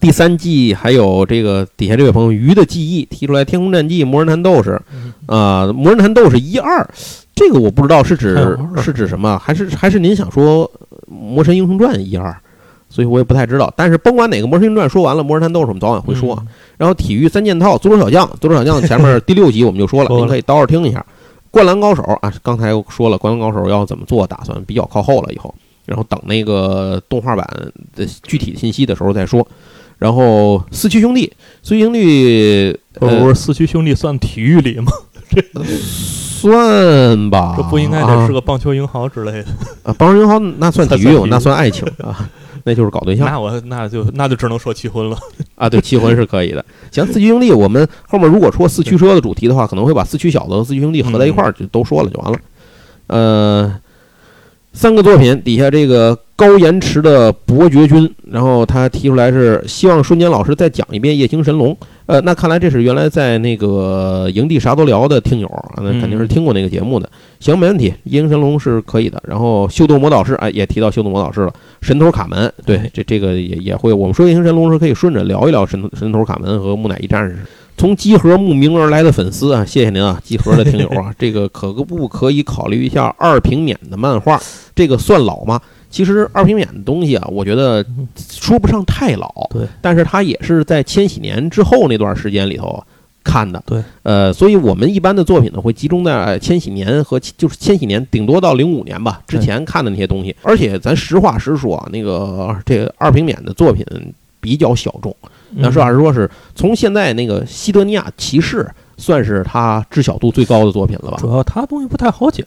第三季还有这个底下这位朋友鱼的记忆提出来，《天空战记》《魔人坛斗士》啊，《魔人坛斗士》一二，这个我不知道是指是指什么，还是还是您想说《魔神英雄传》一二？所以我也不太知道。但是甭管哪个《魔神英雄传》说完了，《魔人坛斗士》我们早晚会说啊。然后体育三件套，足球小将，足球小将前面第六集我们就说了，您可以倒着听一下。灌篮高手啊，刚才我说了，灌篮高手要怎么做打算比较靠后了以后，然后等那个动画版的具体信息的时候再说。然后四驱兄弟，四驱兄弟不是不是，四驱兄弟算体育里吗？这 [laughs] 算吧，这不应该得是个棒球英豪之类的？[laughs] 啊？棒球英豪那算体育 [laughs] 那算爱情啊，那就是搞对象那我那就那就只能说气婚了。啊。对，七魂是可以的。行，四驱兄弟，我们后面如果说四驱车的主题的话，可能会把四驱小子和四驱兄弟合在一块儿就都说了就完了。呃，三个作品底下这个高延迟的伯爵君，然后他提出来是希望瞬间老师再讲一遍夜行神龙。呃，那看来这是原来在那个营地啥都聊的听友，那肯定是听过那个节目的。行，没问题，夜行神龙是可以的。然后秀逗魔导师，哎，也提到秀逗魔导师了。神头卡门，对，这这个也也会。我们说夜行神龙是可以顺着聊一聊神神头卡门和木乃伊战士。从集合慕名而来的粉丝啊，谢谢您啊，集合的听友啊，[laughs] 这个可不可以考虑一下二平免的漫画？这个算老吗？其实二平免的东西啊，我觉得说不上太老，对，但是它也是在千禧年之后那段时间里头看的，对，呃，所以我们一般的作品呢，会集中在千禧年和就是千禧年，顶多到零五年吧之前看的那些东西。而且咱实话实说啊，那个这个二平免的作品比较小众，那实话实说是从现在那个西德尼亚骑士算是他知晓度最高的作品了吧？主要他东西不太好讲。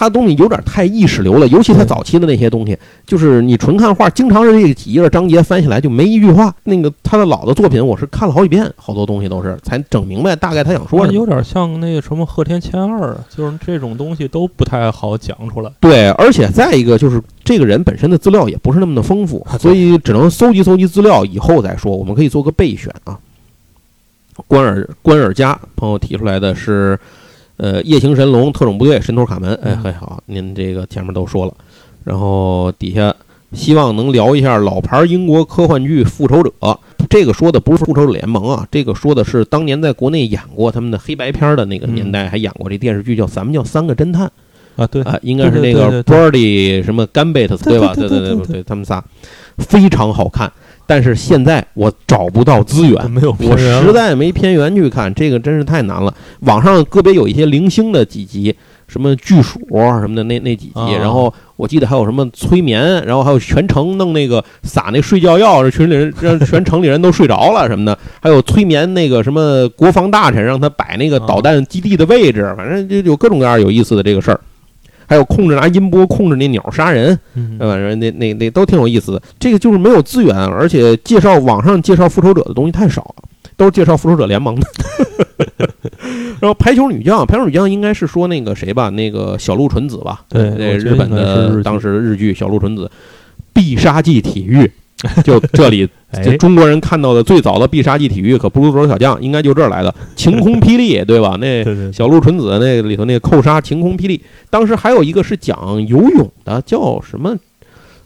他东西有点太意识流了，尤其他早期的那些东西，就是你纯看画，经常是这几页章节翻下来就没一句话。那个他的老的作品，我是看了好几遍，好多东西都是才整明白大概他想说什么。有点像那个什么贺天千二，就是这种东西都不太好讲出来。对，而且再一个就是这个人本身的资料也不是那么的丰富，所以只能搜集搜集资料，以后再说。我们可以做个备选啊。关尔关尔加朋友提出来的是，呃，夜行神龙特种部队神偷卡门。哎，嗯很好，您这个前面都说了，然后底下希望能聊一下老牌英国科幻剧《复仇者》。这个说的不是复仇者联盟啊，这个说的是当年在国内演过他们的黑白片的那个年代，还演过这电视剧叫咱们叫三个侦探。啊，对，啊，应该是那个对对 Birdy 什么 Gambit 对吧？对对对对，他们仨非常好看。但是现在我找不到资源，[laughs] 没有我实在没片源去看，这个真是太难了。网上个别有一些零星的几集，什么巨鼠什么的那那几集，啊然后我记得还有什么催眠，然后还有全城弄那个撒那睡觉药，让群里人让全城里人都睡着了什么的，还有催眠那个什么国防大臣，让他摆那个啊导弹基地的位置，反正就有各种各样有意思的这个事儿。还有控制拿音波控制那鸟杀人，嗯对吧？那那那都挺有意思的。这个就是没有资源，而且介绍网上介绍复仇者的东西太少了，都是介绍复仇者联盟的。[laughs] 然后排球女将，排球女将应该是说那个谁吧，那个小鹿纯子吧？对那我觉得日本的当时日剧小鹿纯子，必杀技体育，[laughs] 就这里中国人看到的最早的必杀技体育，可不是足球小将，应该就这儿来的。[laughs] 晴空霹雳，对吧？那小鹿纯子那里头那个扣杀晴空霹雳，当时还有一个是讲游泳的，叫什么？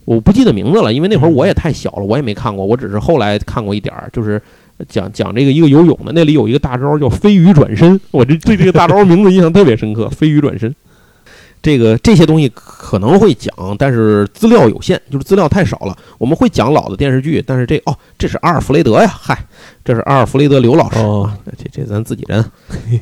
我不记得名字了，因为那会儿我也太小了，我也没看过，我只是后来看过一点儿，就是讲讲这个一个游泳的，那里有一个大招叫飞鱼转身，我这对这个大招名字印象特别深刻，飞鱼转身。这个这些东西可能会讲，但是资料有限，就是资料太少了。我们会讲老的电视剧，但是这哦，这是阿尔弗雷德呀，嗨，这是阿尔弗雷德刘老师这这咱自己人，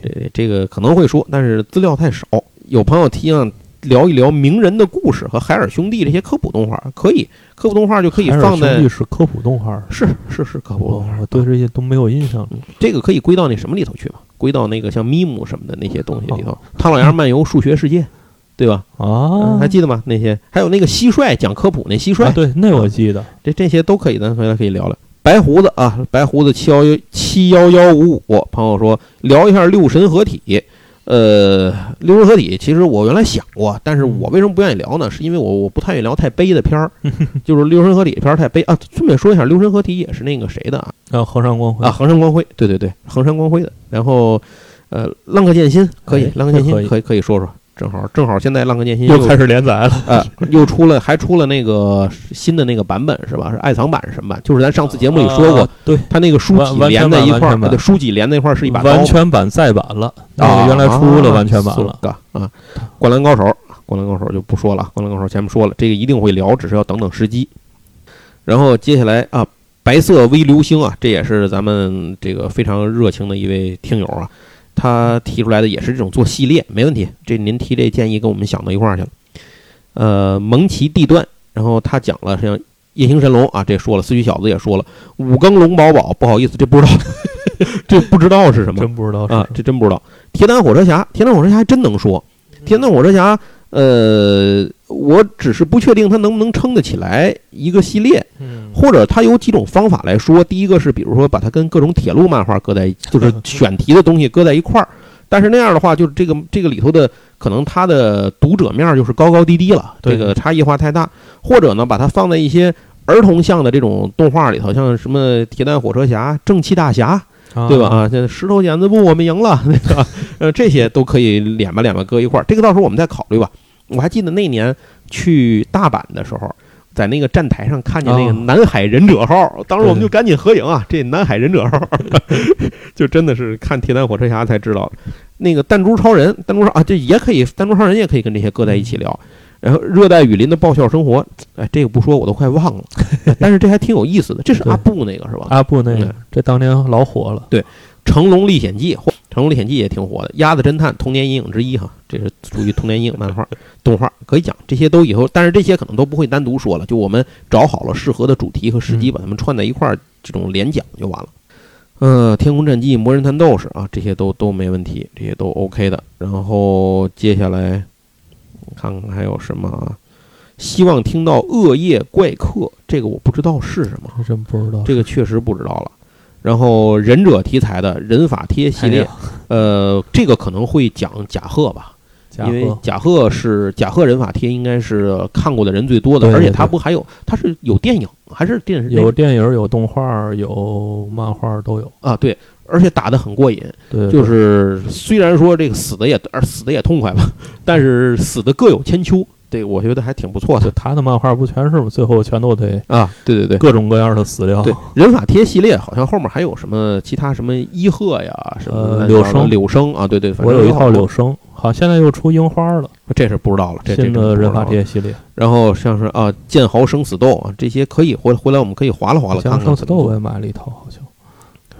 这 [laughs] 这个可能会说，但是资料太少。有朋友提倡聊一聊名人的故事和海尔兄弟这些科普动画，可以，科普动画就可以海尔放在兄弟是科普动画，是是是科普动画，我我对这些都没有印象。这个可以归到那什么里头去吧？归到那个像咪姆什么的那些东西里头，哦唐老鸭漫游数学世界，对吧？啊，还记得吗？那些还有那个蟋蟀讲科普那蟋蟀，啊，对，那我记得。这这些都可以，咱回来可以聊聊。白胡子啊，白胡子七幺七幺幺五五，朋友说聊一下六神合体，呃，六神合体其实我原来想过，但是我为什么不愿意聊呢？是因为我我不太愿意聊太悲的片儿，[laughs] 就是六神合体片儿太悲啊。顺便说一下，六神合体也是那个谁的啊？啊，衡山光辉啊，衡山光辉，对对对，衡山光辉的。然后，呃，浪客剑心可以，浪客剑心可以可以说说。正好正好，现在《浪客剑心》又开始连载了啊！[laughs] 又出了，还出了那个新的那个版本是吧？是爱藏版是什么版？就是咱上次节目里说过，对，他那个书籍连在一块儿，对，书籍连在一块儿是一把完全版再版了，那个原来出了完全版了啊！灌篮高手，灌篮高手就不说了，灌篮高手前面说了，这个一定会聊，只是要等等时机。然后接下来啊，白色微流星啊，这也是咱们这个非常热情的一位听友啊。他提出来的也是这种做系列，没问题。这您提这建议跟我们想到一块儿去了。呃，蒙奇地段，然后他讲了像夜行神龙啊，这说了。四驱小子也说了。五更龙宝宝，不好意思，这不知道，[laughs] 这不知道是什么，真不知道啊，这真不知道。铁胆火车侠，铁胆火车侠还真能说。铁胆火车侠，呃，我只是不确定它能不能撑得起来一个系列。或者它有几种方法来说，第一个是比如说把它跟各种铁路漫画搁在，就是 [laughs] 选题的东西搁在一块儿，但是那样的话，就是这个这个里头的可能它的读者面就是高高低低了，这个差异化太大。或者呢，把它放在一些儿童向的这种动画里头，像什么铁蛋火车侠、正气大侠，对吧？啊，像石头剪子布，我们赢了，那个呃这些都可以连吧连吧搁一块儿。这个到时候我们再考虑吧。我还记得那年去大阪的时候。在那个站台上看见那个南海忍者号，当时我们就赶紧合影啊！这南海忍者号，[laughs] 就真的是看铁胆火车侠才知道。那个弹珠超人，弹珠超啊，这也可以，弹珠超人也可以跟这些搁在一起聊。然后热带雨林的爆笑生活，哎，这个不说我都快忘了，[laughs] 但是这还挺有意思的。这是阿布那个是吧？阿布那个，这当年老火了。对。《成龙历险记》嚯，《成龙历险记》也挺火的，《鸭子侦探》童年阴影之一哈，这是属于童年阴影漫画、动画，可以讲这些都以后，但是这些可能都不会单独说了，就我们找好了适合的主题和时机，把它们串在一块儿，这种连讲就完了。呃，《天空战记》《魔人团斗士》啊，这些都都没问题，这些都 OK 的。然后接下来看看还有什么，希望听到《恶夜怪客》，这个我不知道是什么，真不知道，这个确实不知道了。然后忍者题材的忍法贴系列，呃，这个可能会讲甲贺吧，因为甲贺是甲贺忍法贴，应该是看过的人最多的，而且它不还有，它是有电影还是电视？有电影，有动画，有漫画都有啊。对，而且打得很过瘾。对，就是虽然说这个死的也死的也痛快吧，但是死的各有千秋。对，我觉得还挺不错的。他的漫画不全是吗？最后全都得啊，对对对，各种各样的死掉。对，人法贴系列好像后面还有什么其他什么伊贺呀，什么柳生柳生啊，对对，我有一套柳生，好，现在又出樱花了，这是不知道了。新的人法贴系列，然后像是啊剑豪生死斗啊这些可以回回来我们可以划拉划拉看看。生死斗我也买了一套，好像。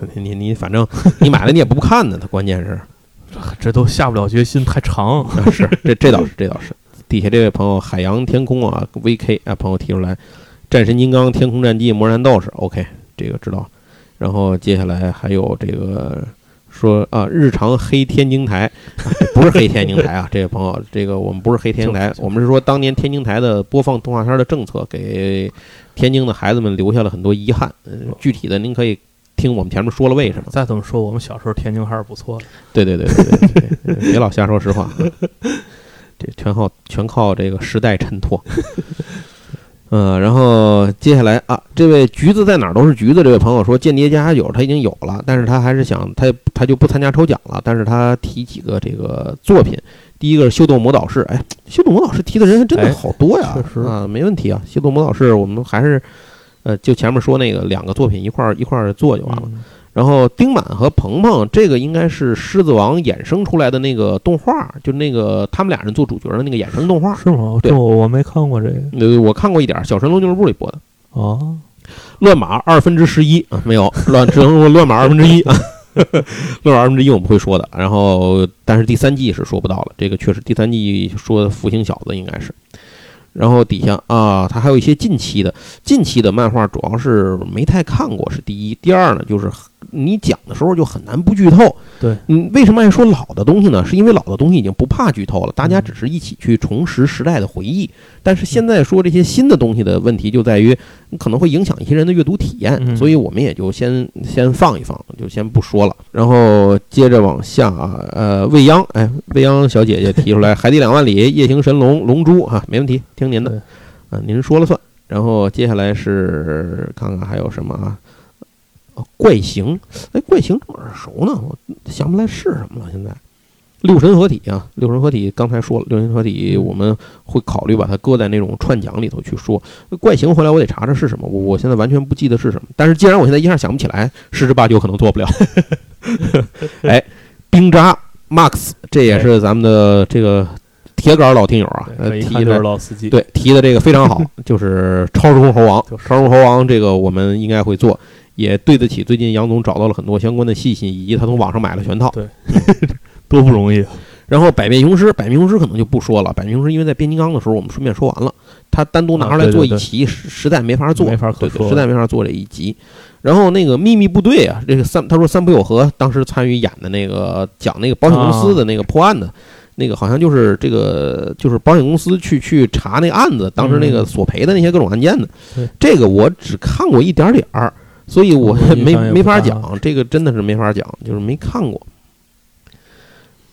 [laughs] 你你反正你买了你也不看呢，他关键是 [laughs] 这都下不了决心，太长。是这这倒是这倒是。底下这位朋友海洋天空啊，VK 啊，朋友提出来，战神金刚、天空战记、魔人斗士，OK，这个知道。然后接下来还有这个说啊，日常黑天津台，[laughs] 不是黑天津台啊，[laughs] 这位朋友，这个我们不是黑天津台，我们是说当年天津台的播放动画片的政策给天津的孩子们留下了很多遗憾。嗯，具体的您可以听我们前面说了为什么。再怎么说，我们小时候天津还是不错的。对对对对对，别老瞎说实话。[laughs] 这全靠全靠这个时代衬托，嗯，[laughs] 然后接下来啊，这位橘子在哪儿都是橘子。这位朋友说，《间谍加加酒》他已经有了，但是他还是想他他就不参加抽奖了。但是他提几个这个作品，第一个是《修斗魔导士》，哎，《修斗魔导士》提的人还真的好多呀，确实啊，没问题啊，《修斗魔导士》我们还是呃，就前面说那个两个作品一块儿一块儿做就完了。然后丁满和鹏鹏，这个应该是狮子王衍生出来的那个动画，就那个他们俩人做主角的那个衍生动画，是吗？对，我我没看过这个，呃，我看过一点，《小神龙俱乐部》里播的。哦，乱码二分之十一啊，没有乱，只能说乱码二分之一啊，[laughs] 乱码二分之一我们会说的。然后，但是第三季是说不到了，这个确实第三季说福星小子应该是。然后底下啊，它还有一些近期的近期的漫画，主要是没太看过，是第一。第二呢，就是你讲的时候就很难不剧透。对，嗯，为什么爱说老的东西呢？是因为老的东西已经不怕剧透了，大家只是一起去重拾时代的回忆。但是现在说这些新的东西的问题就在于，可能会影响一些人的阅读体验，嗯所以我们也就先先放一放，就先不说了。然后接着往下啊，呃，未央，哎，未央小姐姐提出来，《海底两万里》《夜行神龙》《龙珠》啊，没问题，听您的对，啊，您说了算。然后接下来是看看还有什么啊？哦怪形，哎，怪形这么耳熟呢，我想不来是什么了。现在六神合体啊，六神合体刚才说了，六神合体我们会考虑把它搁在那种串讲里头去说。怪形回来我得查查是什么，我我现在完全不记得是什么。但是既然我现在一下想不起来，十之八九可能做不了。[laughs] 哎，冰渣 Max，这也是咱们的这个铁杆老听友啊，呃，提的老司机。对，提的这个非常好，[laughs] 就是超时空猴王。超时空猴王这个我们应该会做，也对得起最近杨总找到了很多相关的细信，以及他从网上买了全套。对 [laughs] 多不容易。然后百变雄狮，百变雄狮可能就不说了，百变雄狮因为在变形金刚的时候我们顺便说完了，他单独拿出来做一期，实实在没法做，没法可对对，说实在没法做这一集。然后那个秘密部队啊，这个三他说三浦友和当时参与演的那个讲那个保险公司的那个破案的。那个好像就是这个，就是保险公司去去查那个案子，当时那个嗯索赔的那些各种案件的。这个我只看过一点点儿，所以我没没法讲。这个真的是没法讲，就是没看过。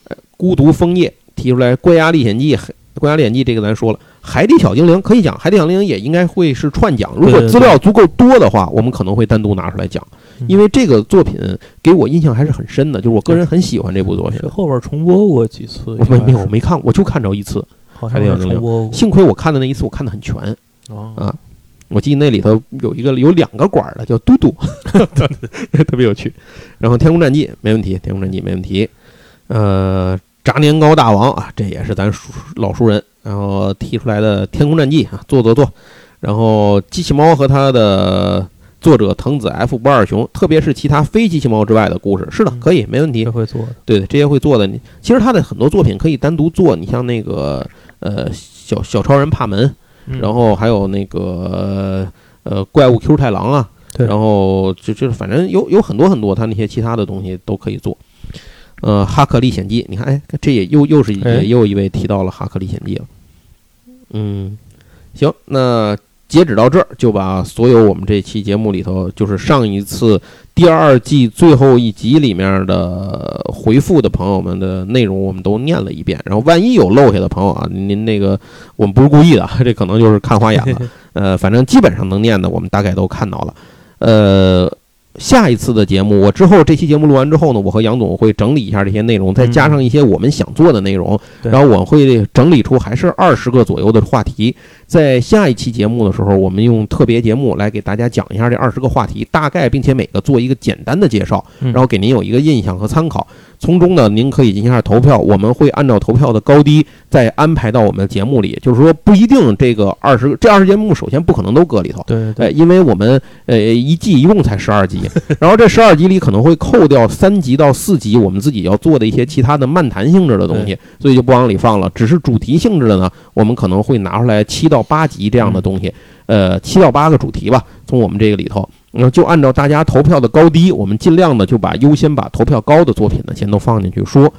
呃孤独枫叶提出来，《怪鸭历险记》《怪鸭历险记》这个咱说了，《海底小精灵》可以讲，《海底小精灵》也应该会是串讲。如果资料足够多的话，我们可能会单独拿出来讲，嗯因为这个作品给我印象还是很深的，就是我个人很喜欢这部作品是。后边重播过几次？我没没有我没看过，我就看着一次。海底小精灵。幸亏我看的那一次，我看的很全。哦啊我记得那里头有一个有两个管儿的，叫嘟嘟，[laughs] 特别有趣。然后《天空战记》没问题，《天空战记》没问题。呃，炸年糕大王啊，这也是咱熟老熟人，然后提出来的《天空战记》啊，做做做。然后机器猫和它的作者藤子 F 不二雄，特别是其他非机器猫之外的故事，是的，可以，没问题。会做的。对的，这些会做的。你其实他的很多作品可以单独做，你像那个呃小小超人帕门，嗯然后还有那个呃怪物 Q 太郎啊，对然后就就是反正有有很多很多他那些其他的东西都可以做。呃，《哈克历险记》，你看，哎，这也又又是哎也又一位提到了《哈克历险记》了。嗯，行，那截止到这儿，就把所有我们这期节目里头，就是上一次第二季最后一集里面的回复的朋友们的内容，我们都念了一遍。然后，万一有漏下的朋友啊，您那个我们不是故意的，[laughs] 这可能就是看花眼了。呃，反正基本上能念的，我们大概都看到了。呃，下一次的节目，我之后这期节目录完之后呢，我和杨总会整理一下这些内容，再加上一些我们想做的内容，对然后我会整理出还是二十个左右的话题。在下一期节目的时候，我们用特别节目来给大家讲一下这二十个话题，大概并且每个做一个简单的介绍，嗯然后给您有一个印象和参考。从中呢，您可以进行一下投票，我们会按照投票的高低再安排到我们的节目里。就是说，不一定这个二十这二十节目首先不可能都搁里头，对对对，因为我们呃一季一共才十二集，然后这十二集里可能会扣掉三集到四集我们自己要做的一些其他的漫谈性质的东西，所以就不往里放了。只是主题性质的呢，我们可能会拿出来七到八集这样的东西，呃，七到八个主题吧，从我们这个里头。那，就按照大家投票的高低，我们尽量的就把优先把投票高的作品呢先都放进去说，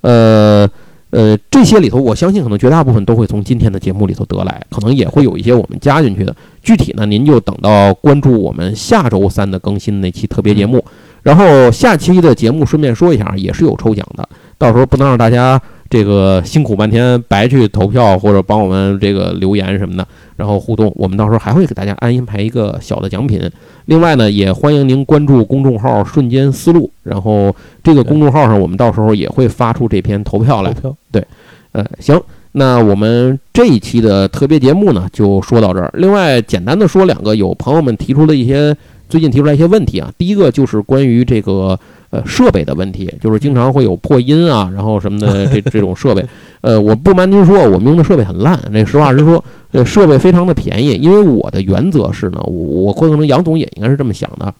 呃呃，这些里头我相信可能绝大部分都会从今天的节目里头得来，可能也会有一些我们加进去的。具体呢，您就等到关注我们下周三的更新那期特别节目，然后下期的节目顺便说一下，也是有抽奖的，到时候不能让大家这个辛苦半天白去投票或者帮我们这个留言什么的，然后互动，我们到时候还会给大家安排一个小的奖品。另外呢，也欢迎您关注公众号“瞬间思路”，然后这个公众号上我们到时候也会发出这篇投票来投。票呃，行，那我们这一期的特别节目呢，就说到这儿。另外，简单的说两个有朋友们提出的一些最近提出来一些问题啊。第一个就是关于这个呃设备的问题，就是经常会有破音啊，然后什么的这这种设备。[laughs] 呃，我不瞒您说，我们用的设备很烂。那实话实说，呃，设备非常的便宜。因为我的原则是呢，我我可能杨总也应该是这么想的，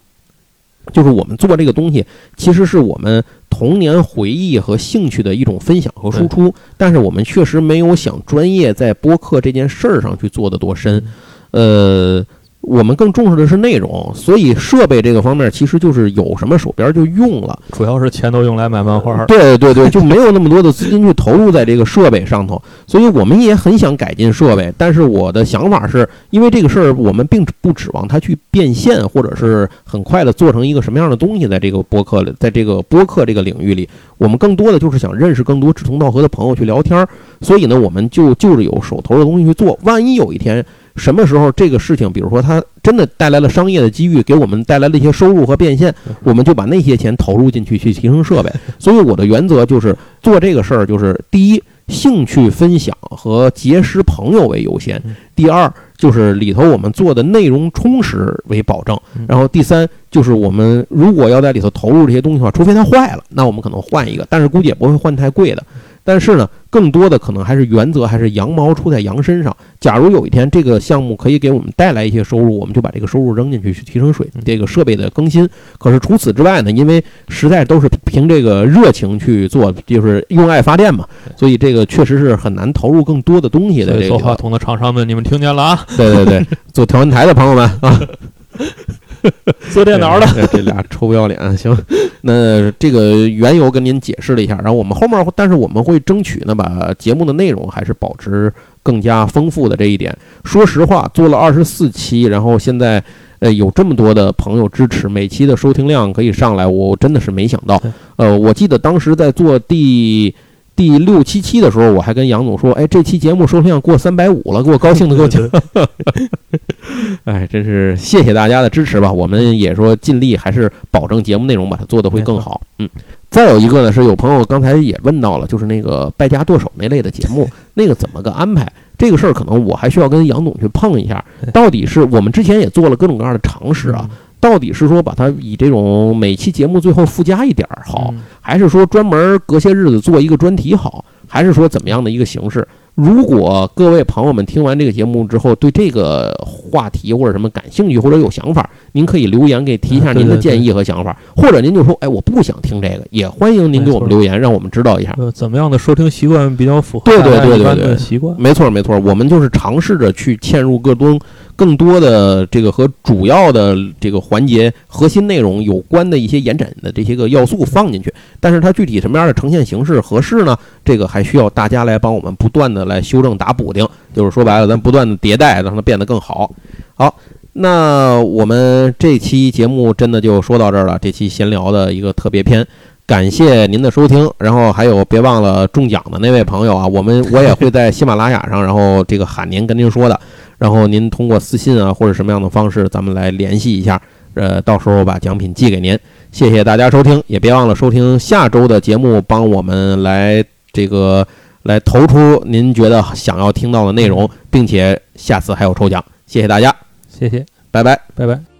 就是我们做这个东西，其实是我们童年回忆和兴趣的一种分享和输出，但是我们确实没有想专业在播客这件事儿上去做的多深。呃，我们更重视的是内容，所以设备这个方面其实就是有什么手边就用了。主要是钱都用来买漫画。对对对，就没有那么多的资金去投入在这个设备上头，所以我们也很想改进设备。但是我的想法是，因为这个事儿，我们并不指望它去变现，或者是很快的做成一个什么样的东西，在这个播客里，在这个播客这个领域里，我们更多的就是想认识更多志同道合的朋友去聊天儿。所以呢，我们就就是有手头的东西去做。万一有一天，什么时候这个事情，比如说它真的带来了商业的机遇，给我们带来了一些收入和变现，我们就把那些钱投入进去去提升设备。[laughs] 所以我的原则就是做这个事儿，就是第一，兴趣分享和结识朋友为优先；第二，就是里头我们做的内容充实为保证；然后第三，就是我们如果要在里头投入这些东西的话，除非它坏了，那我们可能换一个，但是估计也不会换太贵的。但是呢，更多的可能还是原则，还是羊毛出在羊身上。假如有一天这个项目可以给我们带来一些收入，我们就把这个收入扔进去，去提升水这个设备的更新。可是除此之外呢，因为实在都是凭这个热情去做，就是用爱发电嘛，所以这个确实是很难投入更多的东西的。这个做话筒的厂商们，你们听见了啊？[laughs] 对对对，做调音台的朋友们啊。做电脑的这俩臭不要脸，行，那这个缘由跟您解释了一下，然后我们后面，但是我们会争取呢，把节目的内容还是保持更加丰富的这一点。说实话，做了二十四期，然后现在呃有这么多的朋友支持，每期的收听量可以上来，我真的是没想到。呃，我记得当时在做第。第六七期的时候，我还跟杨总说：“哎，这期节目收听量过三百五了，给我高兴的够呛。” [laughs] 哎，真是谢谢大家的支持吧。我们也说尽力，还是保证节目内容把它做得会更好。嗯，再有一个呢，是有朋友刚才也问到了，就是那个败家剁手那类的节目，那个怎么个安排？这个事儿可能我还需要跟杨总去碰一下，到底是我们之前也做了各种各样的尝试啊。到底是说把它以这种每期节目最后附加一点儿好，还是说专门隔些日子做一个专题好，还是说怎么样的一个形式？如果各位朋友们听完这个节目之后，对这个话题或者什么感兴趣或者有想法，您可以留言给提一下您的建议和想法，或者您就说，哎，我不想听这个，也欢迎您给我们留言，让我们知道一下。怎么样的收听习惯比较符合对对对对对习惯？没错没错，我们就是尝试着去嵌入各种。更多的这个和主要的这个环节核心内容有关的一些延展的这些个要素放进去，但是它具体什么样的呈现形式合适呢？这个还需要大家来帮我们不断的来修正打补丁，就是说白了，咱不断的迭代，让它变得更好。好，那我们这期节目真的就说到这儿了，这期闲聊的一个特别篇，感谢您的收听，然后还有别忘了中奖的那位朋友啊，我们我也会在喜马拉雅上，然后这个喊您跟您说的。然后您通过私信啊或者什么样的方式，咱们来联系一下，呃，到时候把奖品寄给您。谢谢大家收听，也别忘了收听下周的节目，帮我们来这个来投出您觉得想要听到的内容，并且下次还有抽奖。谢谢大家，谢谢，拜拜，拜拜。